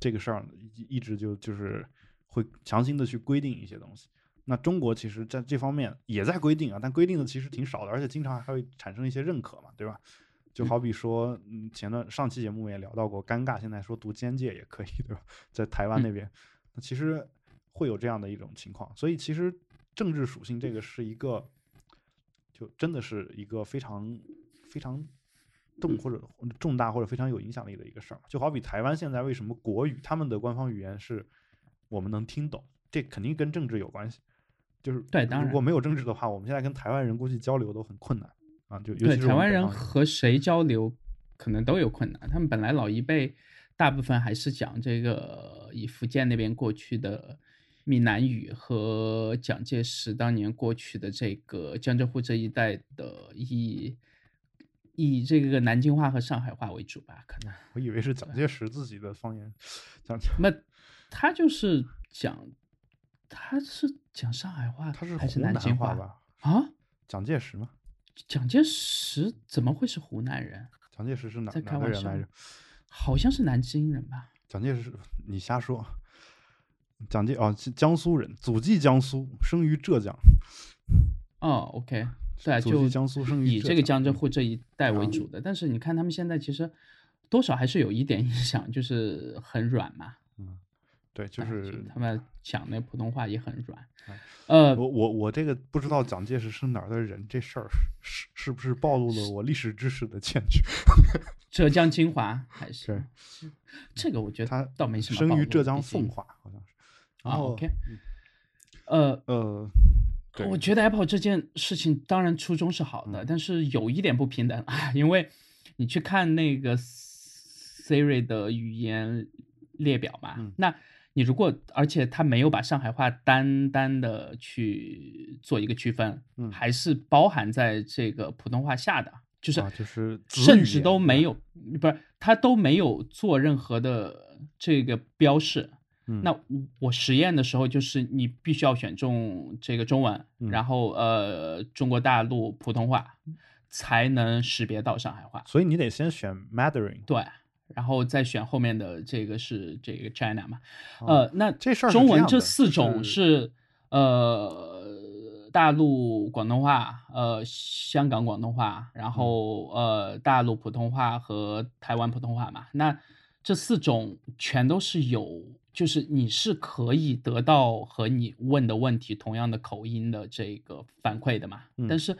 这个事儿一一直就就是会强行的去规定一些东西。那中国其实在这方面也在规定啊，但规定的其实挺少的，而且经常还会产生一些认可嘛，对吧？就好比说，嗯，前段上期节目也聊到过，尴尬现在说读监界也可以，对吧？在台湾那边，那其实会有这样的一种情况，所以其实政治属性这个是一个，就真的是一个非常非常重或者重大或者非常有影响力的一个事儿。就好比台湾现在为什么国语他们的官方语言是我们能听懂，这肯定跟政治有关系。就是对当然如果没有政治的话，我们现在跟台湾人估计交流都很困难啊。就尤对台湾人和谁交流可能都有困难，他们本来老一辈大部分还是讲这个以福建那边过去的闽南语和蒋介石当年过去的这个江浙沪这一带的以以这个南京话和上海话为主吧，可能。我以为是蒋介石自己的方言，蒋那他就是讲，他是讲上海话他是还是湖南南京话话吧？啊？蒋介石吗？蒋介石怎么会是湖南人？蒋介石是哪在哪个人来着？好像是南京人吧？蒋介石，你瞎说。蒋介哦，是江苏人，祖籍江苏，生于浙江。哦，OK，对就籍江苏，生于以这个江浙嗯沪这一带为啊主的。但是你看他们现在其实多少还是有一点影响，就是很软嘛。嗯对，就哎是他们讲那普通话也很软哎。呃，我我我这个不知道蒋介石是哪儿的人，这事儿是是不是暴露了我历史知识的欠缺？*laughs* 浙江金华还是是这个，我觉得他倒没什么。生于浙江奉，化，好像是。啊，OK，呃，呃，对我觉得 Apple 这件事情当然初衷是好的，嗯。但是有一点不平等啊，因为你去看那个 Siri 的语言列表嘛，嗯。那你如果而且它没有把上海话单单的去做一个区分，嗯。还是包含在这个普通话下的，就是啊就是甚至都没有，不是它都没有做任何的这个标示。嗯那我我实验的时候，就是你必须要选中这个中文，嗯然后呃中国大陆普通话，才能识别到上海话。所以你得先选 Mandarin。对，然后再选后面的这个是这个 China 嘛，哦呃，那这事儿中文这四种是是呃大陆广东话，呃香港广东话，然嗯后呃大陆普通话和台湾普通话嘛。那这四种全都是有，就是你是可以得到和你问的问题同样的口音的这个反馈的嘛。嗯但是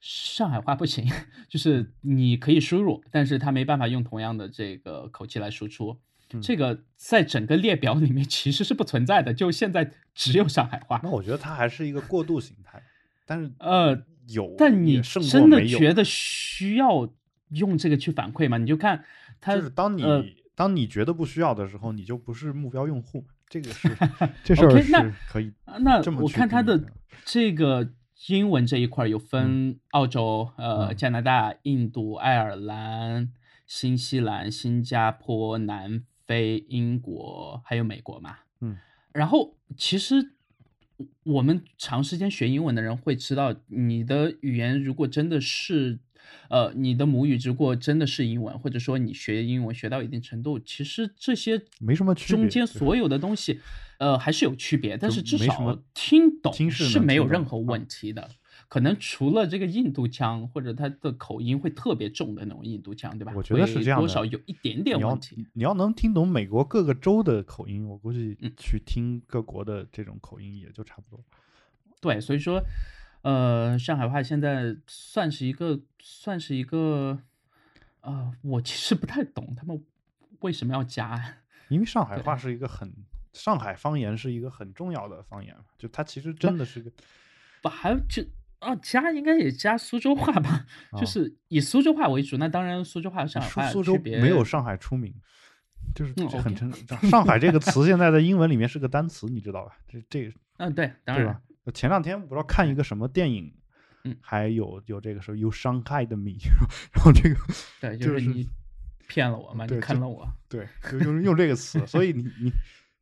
上海话不行，就是你可以输入，但是它没办法用同样的这个口气来输出。嗯这个在整个列表里面其实是不存在的，就现在只有上海话那。我觉得它还是一个过渡形态，但是呃，有，但你真的觉得需要用这个去反馈吗？你就看它，就是当你、呃当你觉得不需要的时候，你就不是目标用户，这个是 *laughs* 这事儿是可以啊那我看它的这个英文这一块儿有分澳洲、呃嗯加拿大、印度、爱尔兰、新西兰、新加坡、南非、英国还有美国嘛。嗯，然后其实我们长时间学英文的人会知道，你的语言如果真的是。呃，你的母语如果真的是英文，或者说你学英文学到一定程度，其实这些没什么区别中间所有的东西，呃，还是有区别，但是至少听懂是没有任何问题的。可能除了这个印度腔或者他的口音会特别重的那种印度腔，对吧？我觉得是这样的多少有一点点问题。你要能听懂美国各个州的口音，我估计嗯去听各国的这种口音也就差不多。对，所以说，呃，上海话现在算是一个，算是一个，呃，我其实不太懂他们为什么要加。因为上海话是一个很上海方言是一个很重要的方言，就它其实真的是个不还有就啊加应该也加苏州话吧，啊就是以苏州话为主。那当然，苏州话和上海话苏苏州没有上海出名，就是很正。上海这个词现在在英文里面是个单词，你知道吧？这这嗯，对，当然？前两天不知道看一个什么电影，嗯还有有这个时候有伤害的米，然后这个 *laughs* 对，*laughs* 就就是你骗了我嘛，你坑了我。*laughs* 对，就用用这个词，所以你你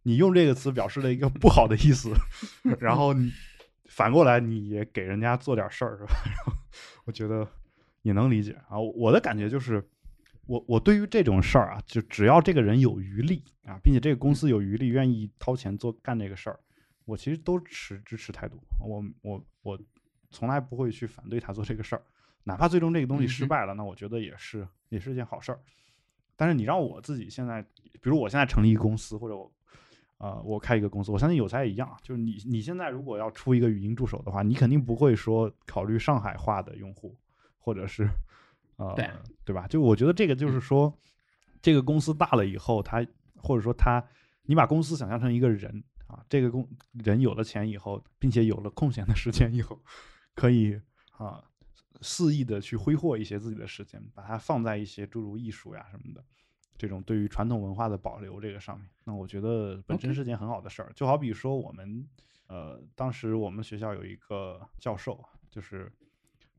你用这个词表示了一个不好的意思，然后你反过来你也给人家做点事儿是吧？然后我觉得也能理解啊。我的感觉就是，我我对于这种事儿啊，就只要这个人有余力啊，并且这个公司有余力，愿意掏钱做干这个事儿，我其实都持支持态度。我我我从来不会去反对他做这个事儿，哪怕最终这个东西失败了，那我觉得也是也是件好事儿。但是你让我自己现在，比如我现在成立一个公司，或者我，呃，我开一个公司，我相信有才也一样，就是你你现在如果要出一个语音助手的话，你肯定不会说考虑上海话的用户，或者是，呃，对对吧？就我觉得这个就是说，这个公司大了以后，他或者说他，你把公司想象成一个人啊，这个工人有了钱以后，并且有了空闲的时间以后，可以啊肆意的去挥霍一些自己的时间，把它放在一些诸如艺术呀什么的这种对于传统文化的保留这个上面。那我觉得本身是件很好的事儿。就好比说我们呃，当时我们学校有一个教授，就是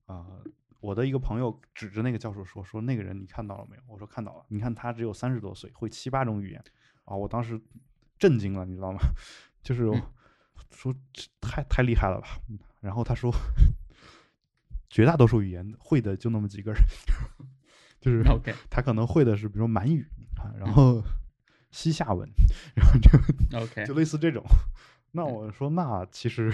啊、呃我的一个朋友指着那个教授说：“说那个人你看到了没有？”我说：“看到了。你看他只有三十多岁，会七八种语言啊！”我当时震惊了，你知道吗？*laughs* 就是说太太厉害了吧。嗯然后他说，*laughs* 绝大多数语言会的就那么几个人，*laughs* 就是他可能会的是比如说满语啊，然后西夏文，然后就 OK，就类似这种。那我说，那其实，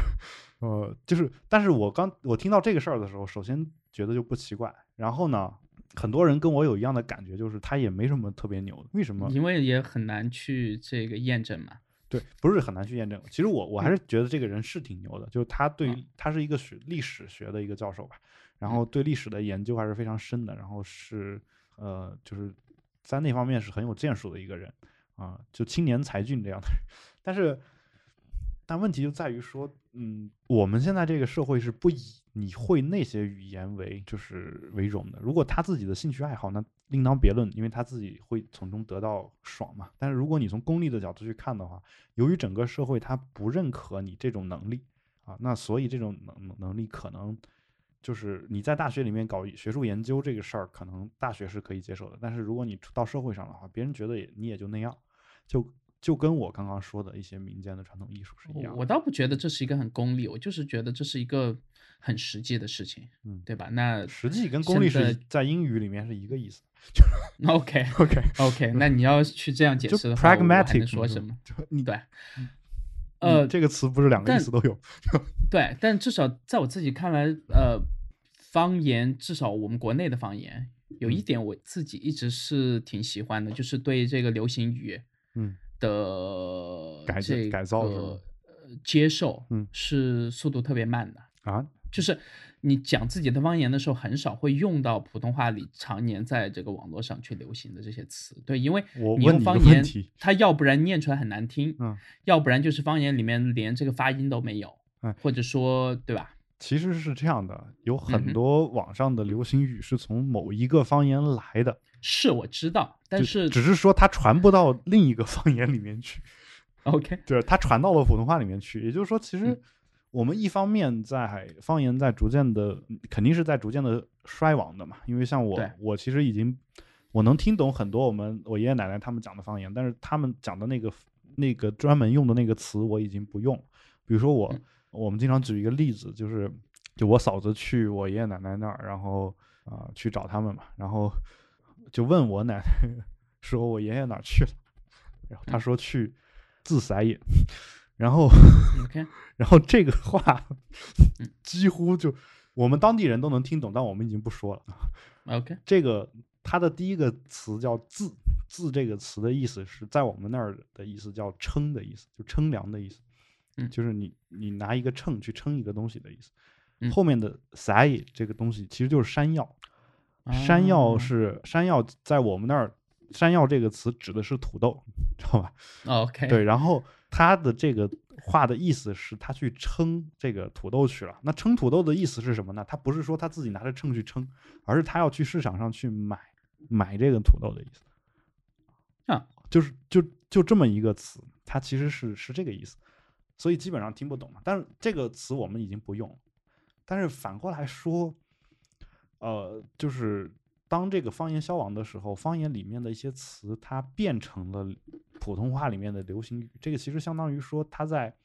呃，就是，但是我刚我听到这个事儿的时候，首先觉得就不奇怪。然后呢，很多人跟我有一样的感觉，就是他也没什么特别牛的。为什么？因为也很难去这个验证嘛。对，不是很难去验证。其实我我还是觉得这个人是挺牛的，就是他对他是一个学历史学的一个教授吧，然后对历史的研究还是非常深的，然后是呃，就是在那方面是很有建树的一个人啊，就青年才俊这样的人。但是但问题就在于说，嗯，我们现在这个社会是不以你会那些语言为就是为荣的。如果他自己的兴趣爱好，那另当别论，因为他自己会从中得到爽嘛。但是如果你从功利的角度去看的话，由于整个社会他不认可你这种能力啊，那所以这种能能力可能就是你在大学里面搞学术研究这个事儿，可能大学是可以接受的。但是如果你到社会上的话，别人觉得也你也就那样，就。就跟我刚刚说的一些民间的传统艺术是一样，我倒不觉得这是一个很功利，我就是觉得这是一个很实际的事情，嗯，对吧？那实际跟功利是在英语里面是一个意思。OK *laughs* OK OK，那你要去这样解释的话，pragmatic 说什么？你对，呃，这个词不是两个意思都有。对，但至少在我自己看来，呃，方言至少我们国内的方言有一点我自己一直是挺喜欢的，就是对这个流行语，嗯。的改改造呃接受，嗯，是速度特别慢的啊。就是你讲自己的方言的时候，很少会用到普通话里常年在这个网络上去流行的这些词。对，因为你用方言，它要不然念出来很难听，嗯，要不然就是方言里面连这个发音都没有，或者说，对吧？其实是这样的，有很多网上的流行语是从某一个方言来的。是我知道，但是只是说它传不到另一个方言里面去。*laughs* OK，对，它传到了普通话里面去。也就是说，其实我们一方面在方言在逐渐的，肯定是在逐渐的衰亡的嘛。因为像我，我其实已经我能听懂很多我们我爷爷奶奶他们讲的方言，但是他们讲的那个那个专门用的那个词我已经不用。比如说我，我们经常举一个例子，就是就我嫂子去我爷爷奶奶那儿，然后啊去找他们嘛，然后。就问我奶奶 *laughs* 说：“我爷爷哪去了？”然后他说：“去自塞眼。”然后，然后这个话 *laughs* 几乎就我们当地人都能听懂，但我们已经不说了。OK，这个它的第一个词叫“自”，“自”这个词的意思是在我们那儿的意思叫称的意思，就称量的意思。嗯，就是你你拿一个秤去称一个东西的意思。后面的“塞”这个东西其实就是山药。山药是山药，在我们那儿，山药这个词指的是土豆，*laughs* 知道吧？OK，对。然后它的这个话的意思是他去称这个土豆去了。那称土豆的意思是什么呢？他不是说他自己拿着秤去称，而是他要去市场上去买买这个土豆的意思。啊，就是就就这么一个词，它其实是是这个意思，所以基本上听不懂。但是这个词我们已经不用，但是反过来说。呃，就是当这个方言消亡的时候，方言里面的一些词它变成了普通话里面的流行语。这个其实相当于说，它在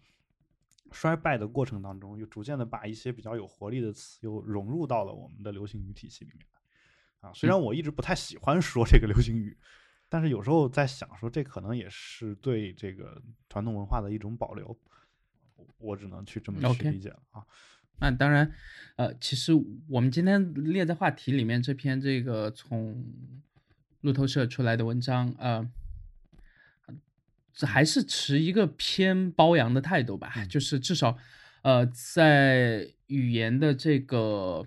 衰败的过程当中，又逐渐的把一些比较有活力的词又融入到了我们的流行语体系里面。啊，虽然我一直不太喜欢说这个流行语，但是有时候在想说，这可能也是对这个传统文化的一种保留。我只能去这么去理解了啊。那当然，呃，其实我们今天列在话题里面这篇这个从路透社出来的文章，呃，这还是持一个偏褒扬的态度吧，就是至少，呃，在语言的这个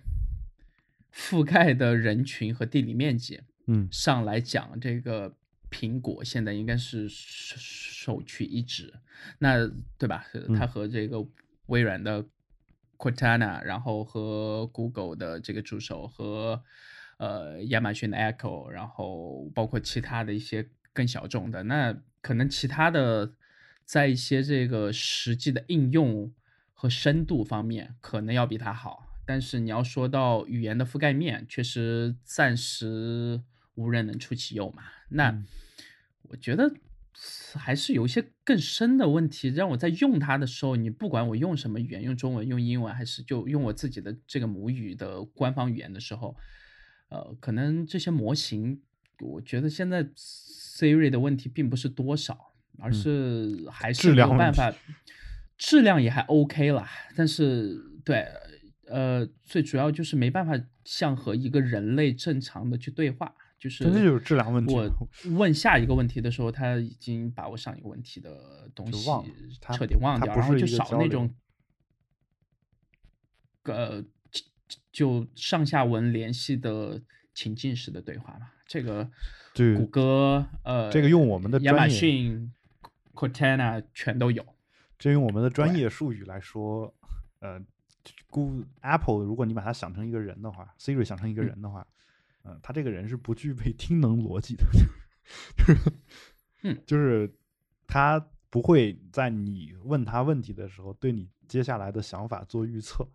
覆盖的人群和地理面积，嗯，上来讲，这个苹果现在应该是首屈一指，那对吧？它和这个微软的。Cortana，然后和 Google 的这个助手和呃亚马逊的 Echo，然后包括其他的一些更小众的，那可能其他的在一些这个实际的应用和深度方面，可能要比它好。但是你要说到语言的覆盖面，确实暂时无人能出其右嘛。那我觉得。还是有一些更深的问题，让我在用它的时候，你不管我用什么语言，用中文、用英文，还是就用我自己的这个母语的官方语言的时候，呃，可能这些模型，我觉得现在 Siri 的问题并不是多少，而是还是没有办法，质量也还 OK 了，但是对，呃，最主要就是没办法像和一个人类正常的去对话。就是真的就是质量问题。我 *laughs* 问下一个问题的时候，他已经把我上一个问题的东西彻底忘掉，然后就少那种，呃，就上下文联系的情境式的对话嘛。这个，对谷歌，呃，这个用我们的亚马逊、Cortana 全都有。这用我们的专业术语来说，呃，Google Apple 如果你把它想成一个人的话，Siri 想成一个人的话，嗯、他这个人是不具备听能逻辑的，就是，嗯，就是他不会在你问他问题的时候对你接下来的想法做预测，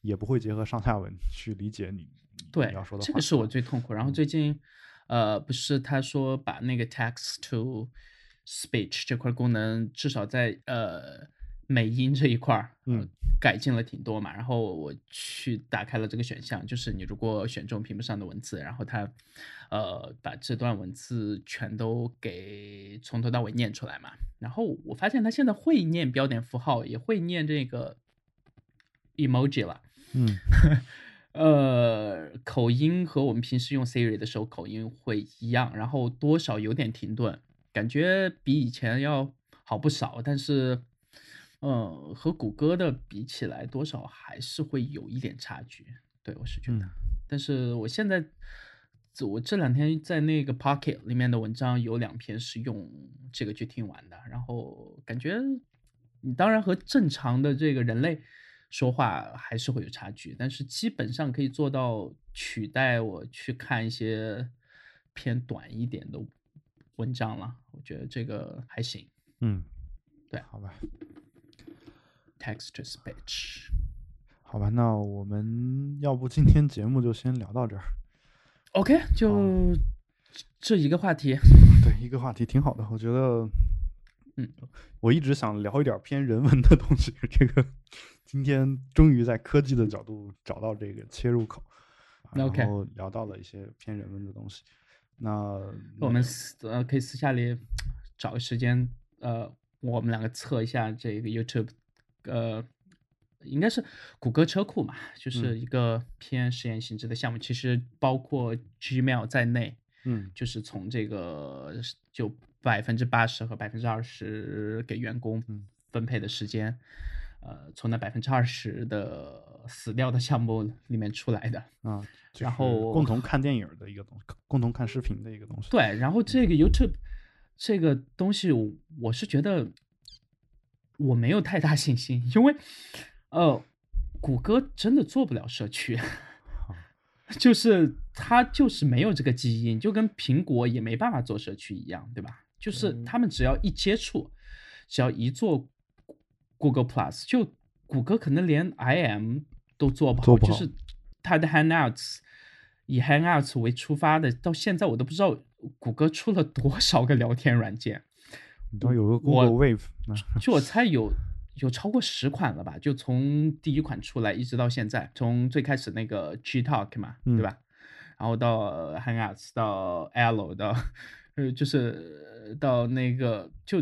也不会结合上下文去理解你你对要说，的话。这个是我最痛苦。然后嗯最近，呃，不是他说把那个 text to speech 这块功能，至少在呃美音这一块儿，呃嗯，改进了挺多嘛。然后我去打开了这个选项，就是你如果选中屏幕上的文字，然后它呃把这段文字全都给从头到尾念出来嘛。然后我发现它现在会念标点符号，也会念这个 emoji 了。嗯 *laughs* 呃，口音和我们平时用 Siri 的时候口音会一样，然后多少有点停顿，感觉比以前要好不少。但是，呃，和谷歌的比起来，多少还是会有一点差距。对我是觉得，嗯但是我现在，我这两天在那个 Pocket 里面的文章有两篇是用这个去听完的，然后感觉你当然和正常的这个人类说话还是会有差距，但是基本上可以做到取代我去看一些偏短一点的文章了。我觉得这个还行嗯，对好吧。，text to speech。好吧，那我们 *laughs* 要不今天节目就先聊到这儿。OK，就这一个话题。*laughs* 对，一个话题挺好的，我觉得，嗯，我一直想聊一点偏人文的东西，这个今天终于在科技的角度找到这个切入口，啊然后聊到了一些偏人文的东西。那我们私呃可以私下里找个时间，呃，我们两个测一下这个 YouTube，呃，应该是谷歌车库嘛，就是嗯一个偏实验性质的项目，其实包括 Gmail 在内，嗯就是从这个就百分之八十和百分之二十给员工嗯分配的时间，呃，从那百分之二十的死掉的项目里面出来的。啊，就是然后共同看电影的一个东西，共同看视频的一个东西。对，然后这个 YouTube 这个东西我，我是觉得我没有太大信心，因为呃，谷歌真的做不了社区，*laughs* 就是它就是没有这个基因，就跟苹果也没办法做社区一样，对吧？就是嗯他们只要一接触，只要一做 Google Plus，就谷歌可能连 IM 都做不好，做不好就是它的 Hangouts 以 Hangouts 为出发的，到现在我都不知道谷歌出了多少个聊天软件，你知道有个我 Google Wave，就我猜有有超过十款了吧？就从第一款出来一直到现在，从最开始那个 G Talk 嘛，嗯对吧？然后到 Hangouts，到 Allo，到呃，就是到那个，就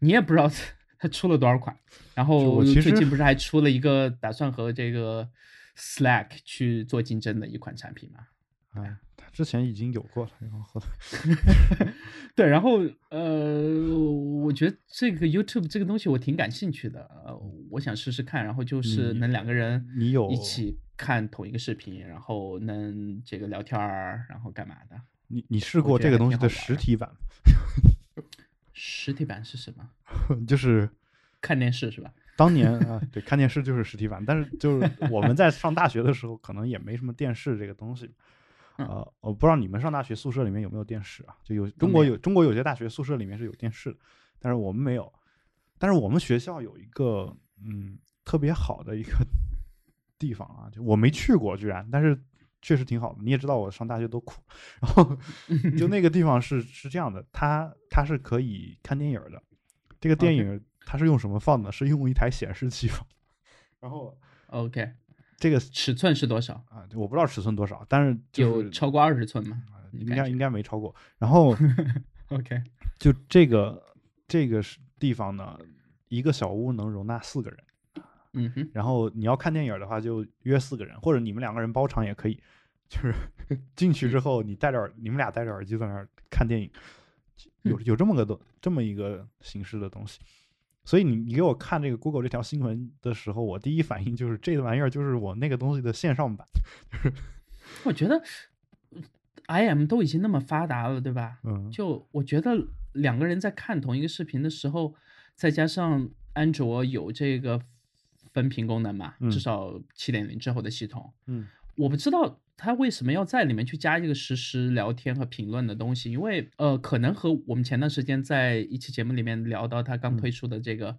你也不知道它出了多少款。然后最近不是还出了一个打算和这个 Slack 去做竞争的一款产品嘛？哎，它之前已经有过了，然后 *laughs* 对，然后呃，我觉得这个 YouTube 这个东西我挺感兴趣的，呃，我想试试看，然后就是能两个人你有一起看同一个视频，然后能这个聊天儿，然后干嘛的？你你试过这个东西的实体版？实体版是什么？*laughs* 就是看电视是吧？当年 *laughs* 啊，对，看电视就是实体版，但是就是我们在上大学的时候，可能也没什么电视这个东西。嗯呃，我不知道你们上大学宿舍里面有没有电视啊？就有中国有有中国有些大学宿舍里面是有电视的，但是我们没有。但是我们学校有一个嗯特别好的一个地方啊，就我没去过，居然，但是确实挺好的。你也知道我上大学多苦，然后 *laughs* 就那个地方是是这样的，它它是可以看电影的。这个电影它是用什么放的？是用一台显示器放。*laughs* 然后 OK，这个尺寸是多少？啊，我不知道尺寸多少，但是就是有超过二十寸吗应该应该没超过。然后？*laughs* OK，就这个这个是地方呢，一个小屋能容纳四个人。嗯哼，然后你要看电影的话，就约四个人，或者你们两个人包场也可以。就是 *laughs* 进去之后，你戴着耳，你们俩戴着耳机在那儿看电影，有有这么个东这么一个形式的东西。所以你你给我看这个 Google 这条新闻的时候，我第一反应就是这个玩意儿就是我那个东西的线上版。*laughs* 我觉得 IM 都已经那么发达了，对吧？嗯，就我觉得两个人在看同一个视频的时候，再加上安卓有这个分屏功能嘛，嗯至少七点零之后的系统，嗯我不知道它为什么要在里面去加一个实时聊天和评论的东西，因为呃，可能和我们前段时间在一期节目里面聊到他刚嗯。推出的这个，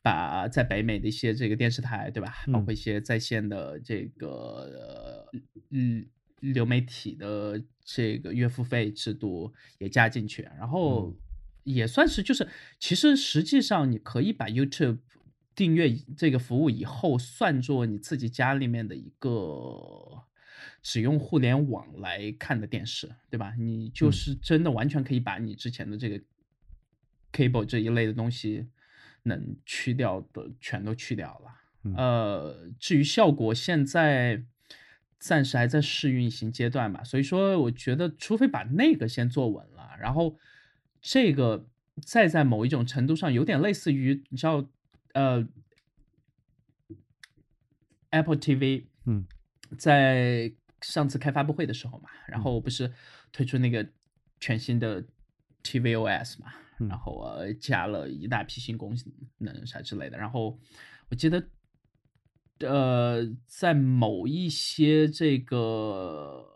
把在北美的一些这个电视台，对吧，包嗯。括一些在线的这个呃嗯流媒体的这个月付费制度也加进去，然后嗯。也算是就是，其实实际上你可以把 YouTube 订阅这个服务以后，算作你自己家里面的一个只用互联网来看的电视，对吧？你就嗯是真的完全可以把你之前的这个 cable 这一类的东西能去掉的全都去掉了。嗯呃，至于效果，现在暂时还在试运行阶段嘛，所以说我觉得，除非把那个先做稳了，然后这个再在某一种程度上有点类似于你知道，呃，Apple TV，嗯，在上次开发布会的时候嘛，然后我不是推出那个全新的 tvOS 嘛，嗯。然后呃加了一大批新功能啥之类的，然后我记得。呃，在某一些这个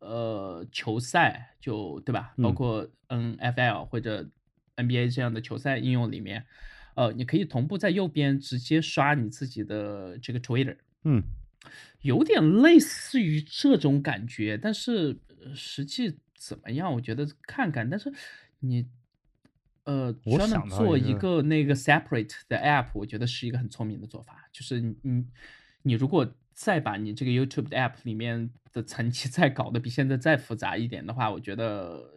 呃球赛，就对吧？包嗯。括 NFL 或者 NBA 这样的球赛应用里面，呃，你可以同步在右边直接刷你自己的这个 Twitter，嗯有点类似于这种感觉，但是呃实际怎么样，我觉得看看。但是你呃，我专门想到做一一个个那个 separate 的 app，我觉得是一个很聪明的做法。就是你你你如果再把你这个 YouTube 的 app 里面的层级 *laughs* 再搞得比现在再复杂一点的话，我觉得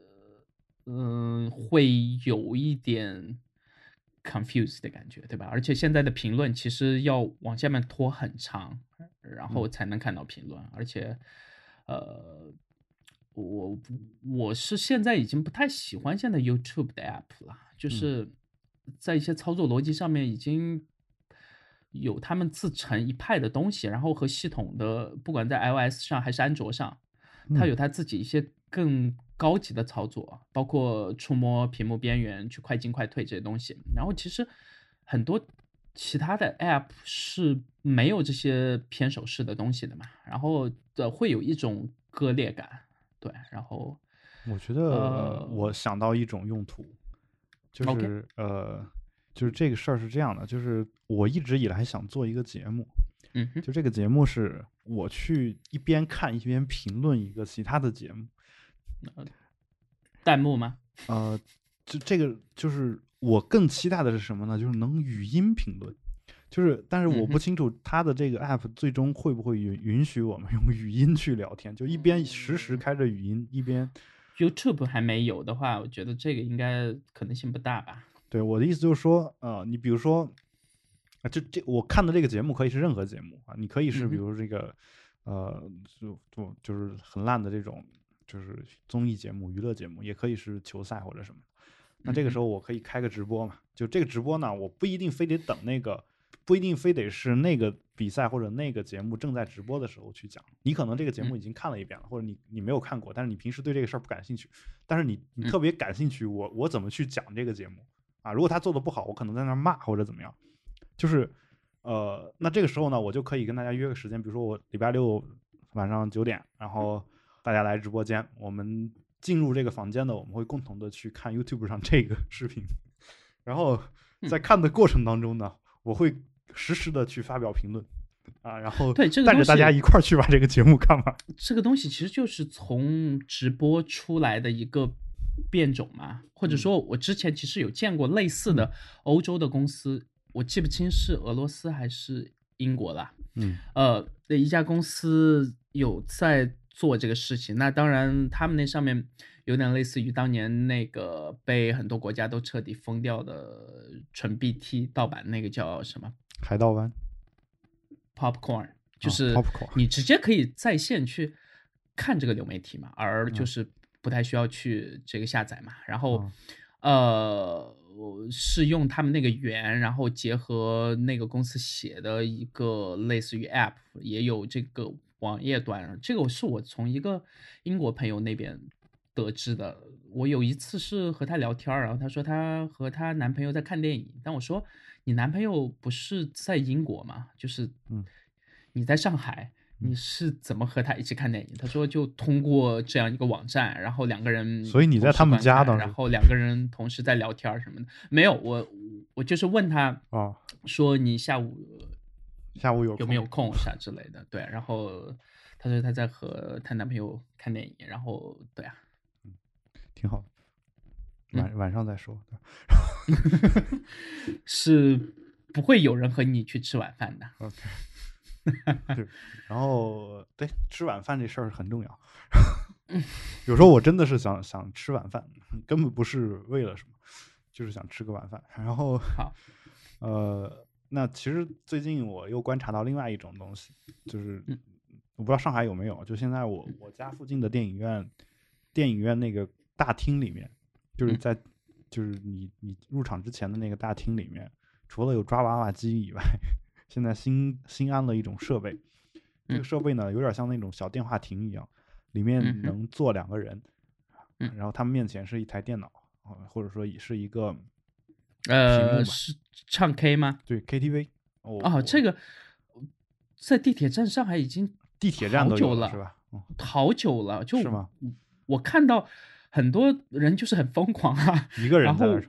嗯、会有一点 confused 的感觉，对吧？而且现在的评论其实要往下面拖很长，然后才能看到评论，而且呃。我我是现在已经不太喜欢现在 YouTube 的 app 了，就是在一些操作逻辑上面已经有他们自成一派的东西，然后和系统的不管在 iOS 上还是安卓上，它嗯有它自己一些更高级的操作，包括触摸屏幕边缘、去快进快退这些东西。然后其实很多其他的 app 是没有这些偏手势的东西的嘛，然后的会有一种割裂感，对，然后我觉得呃我想到一种用途，就是呃，就是这个事儿是这样的，就是我一直以来想做一个节目，嗯哼，就这个节目是我去一边看一边评论一个其他的节目，弹幕吗？呃，就这个就是我更期待的是什么呢？就是能语音评论，就是但是我不清楚它的这个 app 最终会不会允允许我们用语音去聊天，就一边实时开着语音，一边 YouTube 还没有的话，我觉得这个应该可能性不大吧。对我的意思就是说，呃，你比如说，啊，这这我看的这个节目可以是任何节目啊，你可以是比如这个，呃，就就就是很烂的这种，就是综艺节目、娱乐节目，也可以是球赛或者什么。那这个时候我可以开个直播嘛？就这个直播呢，我不一定非得等那个，不一定非得是那个比赛或者那个节目正在直播的时候去讲。你可能这个节目已经看了一遍了，或者你你没有看过，但是你平时对这个事儿不感兴趣，但是你你嗯特别感兴趣，我我怎么去讲这个节目啊？如果他做的不好，我可能在那儿骂或者怎么样，就是呃，那这个时候呢，我就可以跟大家约个时间，比如说我礼拜六晚上九点，然后大家来直播间，我们进入这个房间呢，我们会共同的去看 YouTube 上这个视频，然后嗯在看的过程当中呢，我会实时的去发表评论啊，然后对这个带着大家一块儿去把这个节目看完。这个东西其实就是从直播出来的一个变种嘛，或者嗯。说，我之前其实有见过类似的欧洲的公司，我记不清是俄罗斯还是英国啦，嗯。呃，的一家公司有在做这个事情。那当然，他们那上面有点类似于当年那个被很多国家都彻底封掉的纯 BT 盗版那个叫什么？海盗湾。Popcorn，就哦是你直接可以在线去看这个流媒体嘛，而就嗯。是不太需要去这个下载嘛。然后哦，呃，我是用他们那个源，然后结合那个公司写的一个类似于 App，也有这个网页端。这个是我从一个英国朋友那边得知的。我有一次是和她聊天，然后她说她和她男朋友在看电影，但我说你男朋友不是在英国吗？就是嗯你在上海。你是怎么和他一起看电影？他说就通过这样一个网站，然后两个人，所以你在他们家的然后两个人同时在聊天什么的。没有，我我就是问他啊，说你下午下午有有没有空啥之类的？对，然后她说她在和她男朋友看电影，然后对啊，嗯挺好，嗯晚晚上再说。*laughs* 是不会有人和你去吃晚饭的。*laughs* OK，*laughs* 对，然后对吃晚饭这事儿很重要。有时候我真的是想想吃晚饭，根本不是为了什么，就是想吃个晚饭。然后好，呃，那其实最近我又观察到另外一种东西，就是嗯。我不知道上海有没有，就现在我我家附近的电影院，电影院那个大厅里面，就是嗯。在就是你你入场之前的那个大厅里面，除了有抓娃娃机以外，现在新新安了一种设备，这个嗯。设备呢有点像那种小电话亭一样，里面能坐两个人，嗯。然后他们面前是一台电脑，啊或者说也是一个呃，是唱 K 吗？对 KTV 哦哦，这个在地铁站上海已经地铁站都好久了是吧？哦好久了，就是吗？我看到很多人就是很疯狂啊，一个人在那儿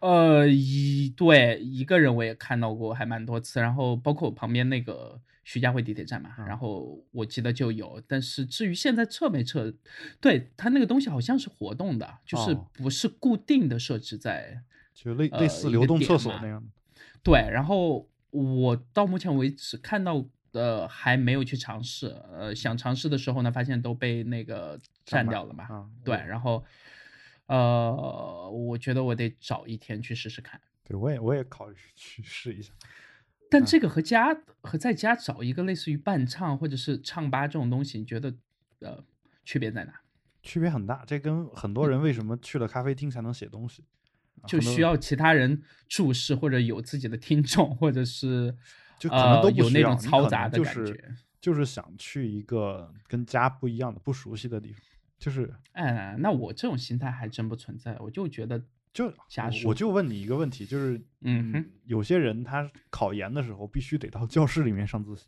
呃，一对一个人我也看到过，还蛮多次。然后包括我旁边那个徐家汇地铁站嘛，嗯然后我记得就有。但是至于现在撤没撤，对它那个东西好像是活动的，就是哦不是固定的设置在就类呃类似流动厕所那样的。对。然后我到目前为止看到的还没有去尝试，呃，想尝试的时候呢，发现都被那个占掉了嘛。啊对，然后呃，我觉得我得找一天去试试看。对，我也我也考虑去试一下。嗯但这个和家和在家找一个类似于伴唱或者是唱吧这种东西，你觉得呃区别在哪？区别很大，这跟很多人为什么去了咖啡厅才能写东西，就需要其他人注视，或者有自己的听众，或者是 *laughs* 就可能呃都不需有那种嘈杂的能就是感觉。就是想去一个跟家不一样的、不熟悉的地方，就是哎，那我这种心态还真不存在，我就觉得就我就问你一个问题，就是嗯哼有些人他考研的时候必须得到教室里面上自习，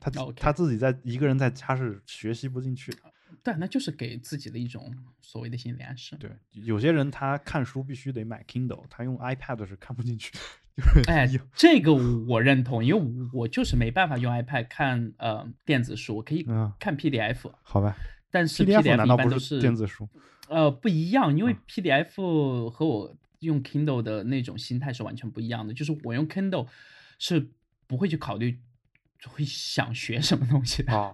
他他自己在一个人在家是学习不进去的。对，那就是给自己的一种所谓的心理暗示。对，有些人他看书必须得买 Kindle，他用 iPad 是看不进去。*laughs* 就是哎，这个我认同，因为我就是没办法用 iPad 看呃电子书，我可以嗯，看 PDF，好吧但是，PDF 难一道不是般都是电子书？呃，不一样，因为嗯 PDF 和我用 Kindle 的那种心态是完全不一样的。就是我用 Kindle 是不会去考虑会想学什么东西的，啊，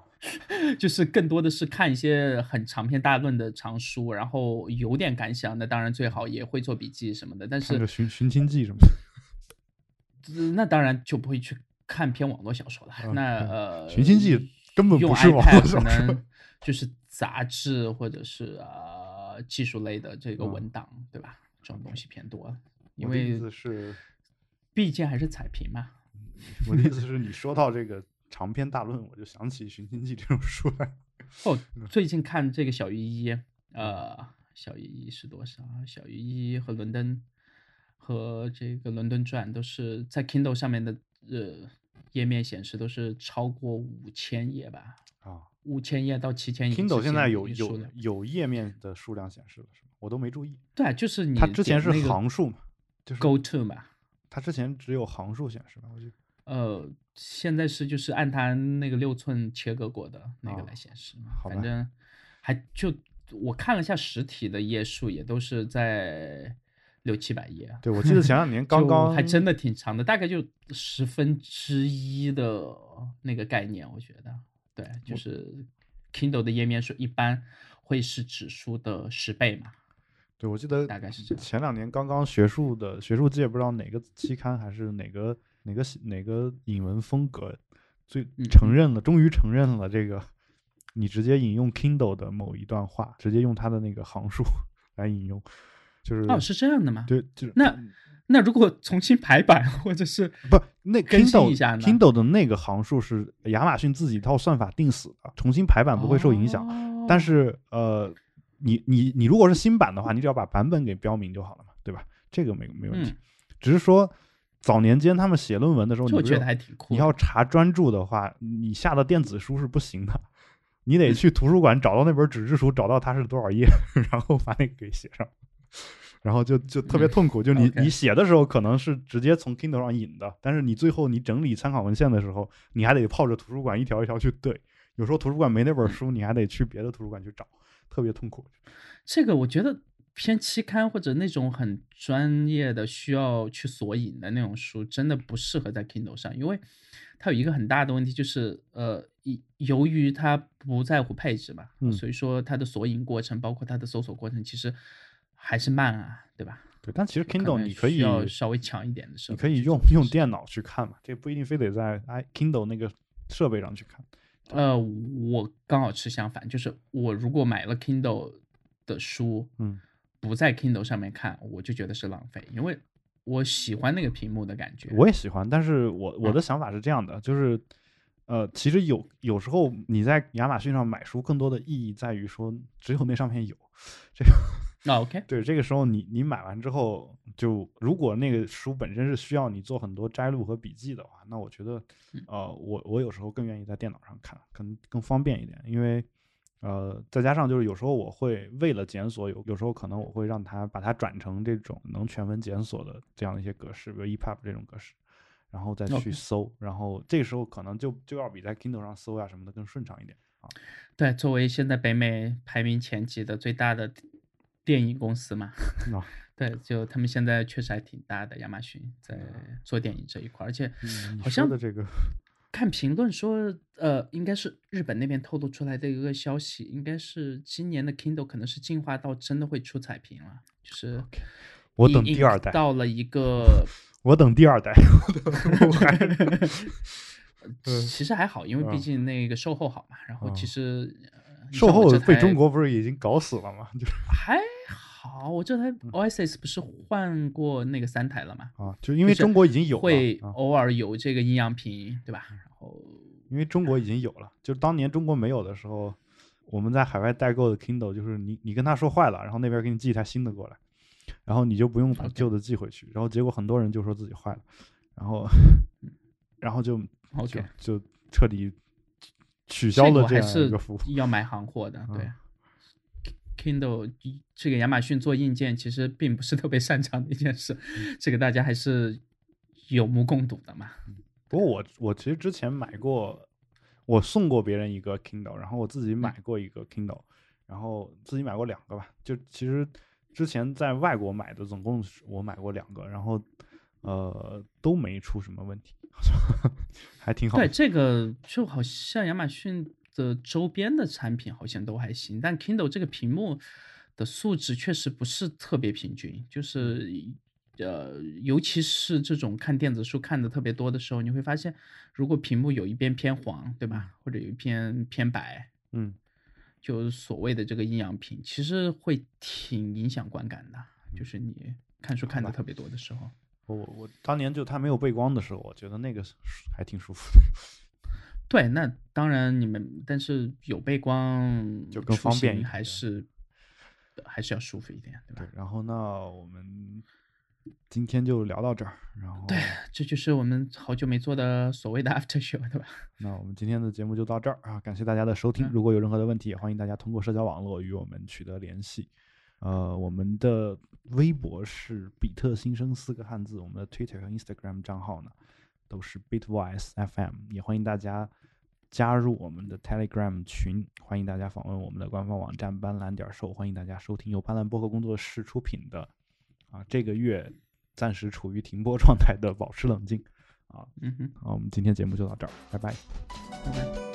就是更多的是看一些很长篇大论的长书，然后有点感想，那当然最好也会做笔记什么的。但是寻寻亲记什么的。呃那当然就不会去看篇网络小说了。嗯那嗯呃，寻亲记根本不是网络 iPad 小可说能 *laughs* 就是杂志或者是呃技术类的这个嗯文档，对吧？这种东西偏多，因为毕竟还是彩屏嘛。我的意思是你说到这个长篇大论，我就想起《寻秦记》这种书来。*laughs* 哦，嗯最近看这个小于一，呃，小于一是多少？小于一和伦敦和这个伦敦传都是在 Kindle 上面的呃页面显示都是超过五千页吧，啊五千页到七千页，Kindle 现在有有有页面的数量显示了，是吗？我都没注意。对，就是你它之前是行数嘛，就是 Go to 嘛，它之前只有行数显示嘛？我就。呃，现在是就是按它那个六寸切割过的那个哦来显示，反正还就我看了一下实体的页数，也都是在六七百页啊，对，我记得前两年 *laughs* 刚就刚还真的挺长的，大概就十分之一的那个概念，我觉得，对，就是 Kindle 的页面数一般会是指数的十倍嘛，对，我记得大概是这样。前两年刚刚学术的学术界不知道哪个期刊还是哪个哪个哪个引文风格，最嗯承认了，终于承认了这个，你直接引用 Kindle 的某一段话，直接用它的那个行数来引用，就是哦，是这样的吗？对，就是那那如果重新排版或者是不那更新 Kindle 一下呢 Kindle 的那个行数是亚马逊自己一套算法定死的，重新排版不会受影响。哦但是呃，你你你如果是新版的话，你只要把版本给标明就好了嘛，对吧？这个没没问题。嗯只是说早年间他们写论文的时候，你觉得还挺酷。你要查专著的话，你下的电子书是不行的，*laughs* 你得去图书馆找到那本纸质书，找到它是多少页，*laughs* 然后把那个给写上。然后就就特别痛苦，就你你写的时候可能是直接从 Kindle 上引的，但是你最后你整理参考文献的时候，你还得泡着图书馆一条一条去对。有时候图书馆没那本书，你还得去别的图书馆去找，特别痛苦。这个我觉得偏期刊或者那种很专业的需要去索引的那种书，真的不适合在 Kindle 上，因为它有一个很大的问题，就是呃，一由于它不在乎配置嘛，嗯所以说它的索引过程，包括它的搜索过程，其实还是慢啊，对吧？对，但其实 Kindle 你可以要稍微强一点的设你备可以用用电脑去看嘛，这不一定非得在 i Kindle 那个设备上去看。呃，我刚好是相反，就是我如果买了 Kindle 的书，嗯，不在 Kindle 上面看，我就觉得是浪费，因为我喜欢那个屏幕的感觉。我也喜欢，但是我我的嗯想法是这样的，就是，呃，其实有有时候你在亚马逊上买书，更多的意义在于说，只有那上面有这个。那 OK，对，这个时候你你买完之后，就如果那个书本身是需要你做很多摘录和笔记的话，那我觉得，嗯呃，我我有时候更愿意在电脑上看，更更方便一点，因为。呃，再加上就是有时候我会为了检索，有有时候可能我会让它把它转成这种能全文检索的这样的一些格式，比如 EPUB 这种格式，然后再去搜然后这个时候可能就就要比在 Kindle 上搜呀什么的更顺畅一点啊。对，作为现在北美排名前几的最大的电影公司嘛，*laughs* 啊。对，就他们现在确实还挺大的，亚马逊在做电影这一块，而且嗯好像的这个看评论说，呃，应该是日本那边透露出来的一个消息，应该是今年的 Kindle 可能是进化到真的会出彩屏了，就是我等第二代到了一个 *laughs* 我等第二代，我还 *laughs* 其实还好，因为啊毕竟那个售后好嘛。然后其啊实、售后被中国不是已经搞死了吗？*laughs* 就是还好，我这台嗯 Oasis 不是换过那个三台了吗？啊，就因为中国已经有会偶尔有这个阴阳屏，对吧？然后因为中国已经有了，就当年中国没有的时候，我们在海外代购的 Kindle，就是你你跟他说坏了，然后那边给你寄一台新的过来，然后你就不用把旧的寄回去，然后结果很多人就说自己坏了，然后然后就就就彻底取消了这样一个服务。要买行货的，对嗯。Kindle 这个亚马逊做硬件其实并不是特别擅长的一件事，嗯这个大家还是有目共睹的嘛。不过我我其实之前买过，我送过别人一个 Kindle，然后我自己买过一个 Kindle，、然后自己买过两个吧。就其实之前在外国买的，总共我买过两个，然后呃都没出什么问题，*laughs* 还挺好对，这个就好像亚马逊的周边的产品好像都还行，但 Kindle 这个屏幕的素质确实不是特别平均，就是呃，尤其是这种看电子书看的特别多的时候，你会发现，如果屏幕有一边偏黄，对吧，或者有一边偏白，嗯，就所谓的这个阴阳屏，其实会挺影响观感的，嗯就是你看书看的特别多的时候。我我我当年就它没有背光的时候，我觉得那个还挺舒服的。*laughs* 对，那当然你们，但是有背光就更方便还是还是要舒服一点，对吧？对，然后那我们今天就聊到这儿，然后对，这就是我们好久没做的所谓的 *laughs* after show，对吧？*laughs* 那我们今天的节目就到这儿啊，感谢大家的收听。嗯如果有任何的问题，也欢迎大家通过社交网络与我们取得联系。呃，我们的微博是比特新生四个汉字，我们的 Twitter 和 Instagram 账号呢都是 Bitwise FM，也欢迎大家加入我们的 Telegram 群，欢迎大家访问我们的官方网站斑斓点 show，欢迎大家收听由斑斓播客工作室出品的啊这个月暂时处于停播状态的保持冷静啊。嗯哼，好，我们今天节目就到这儿，拜拜。拜拜。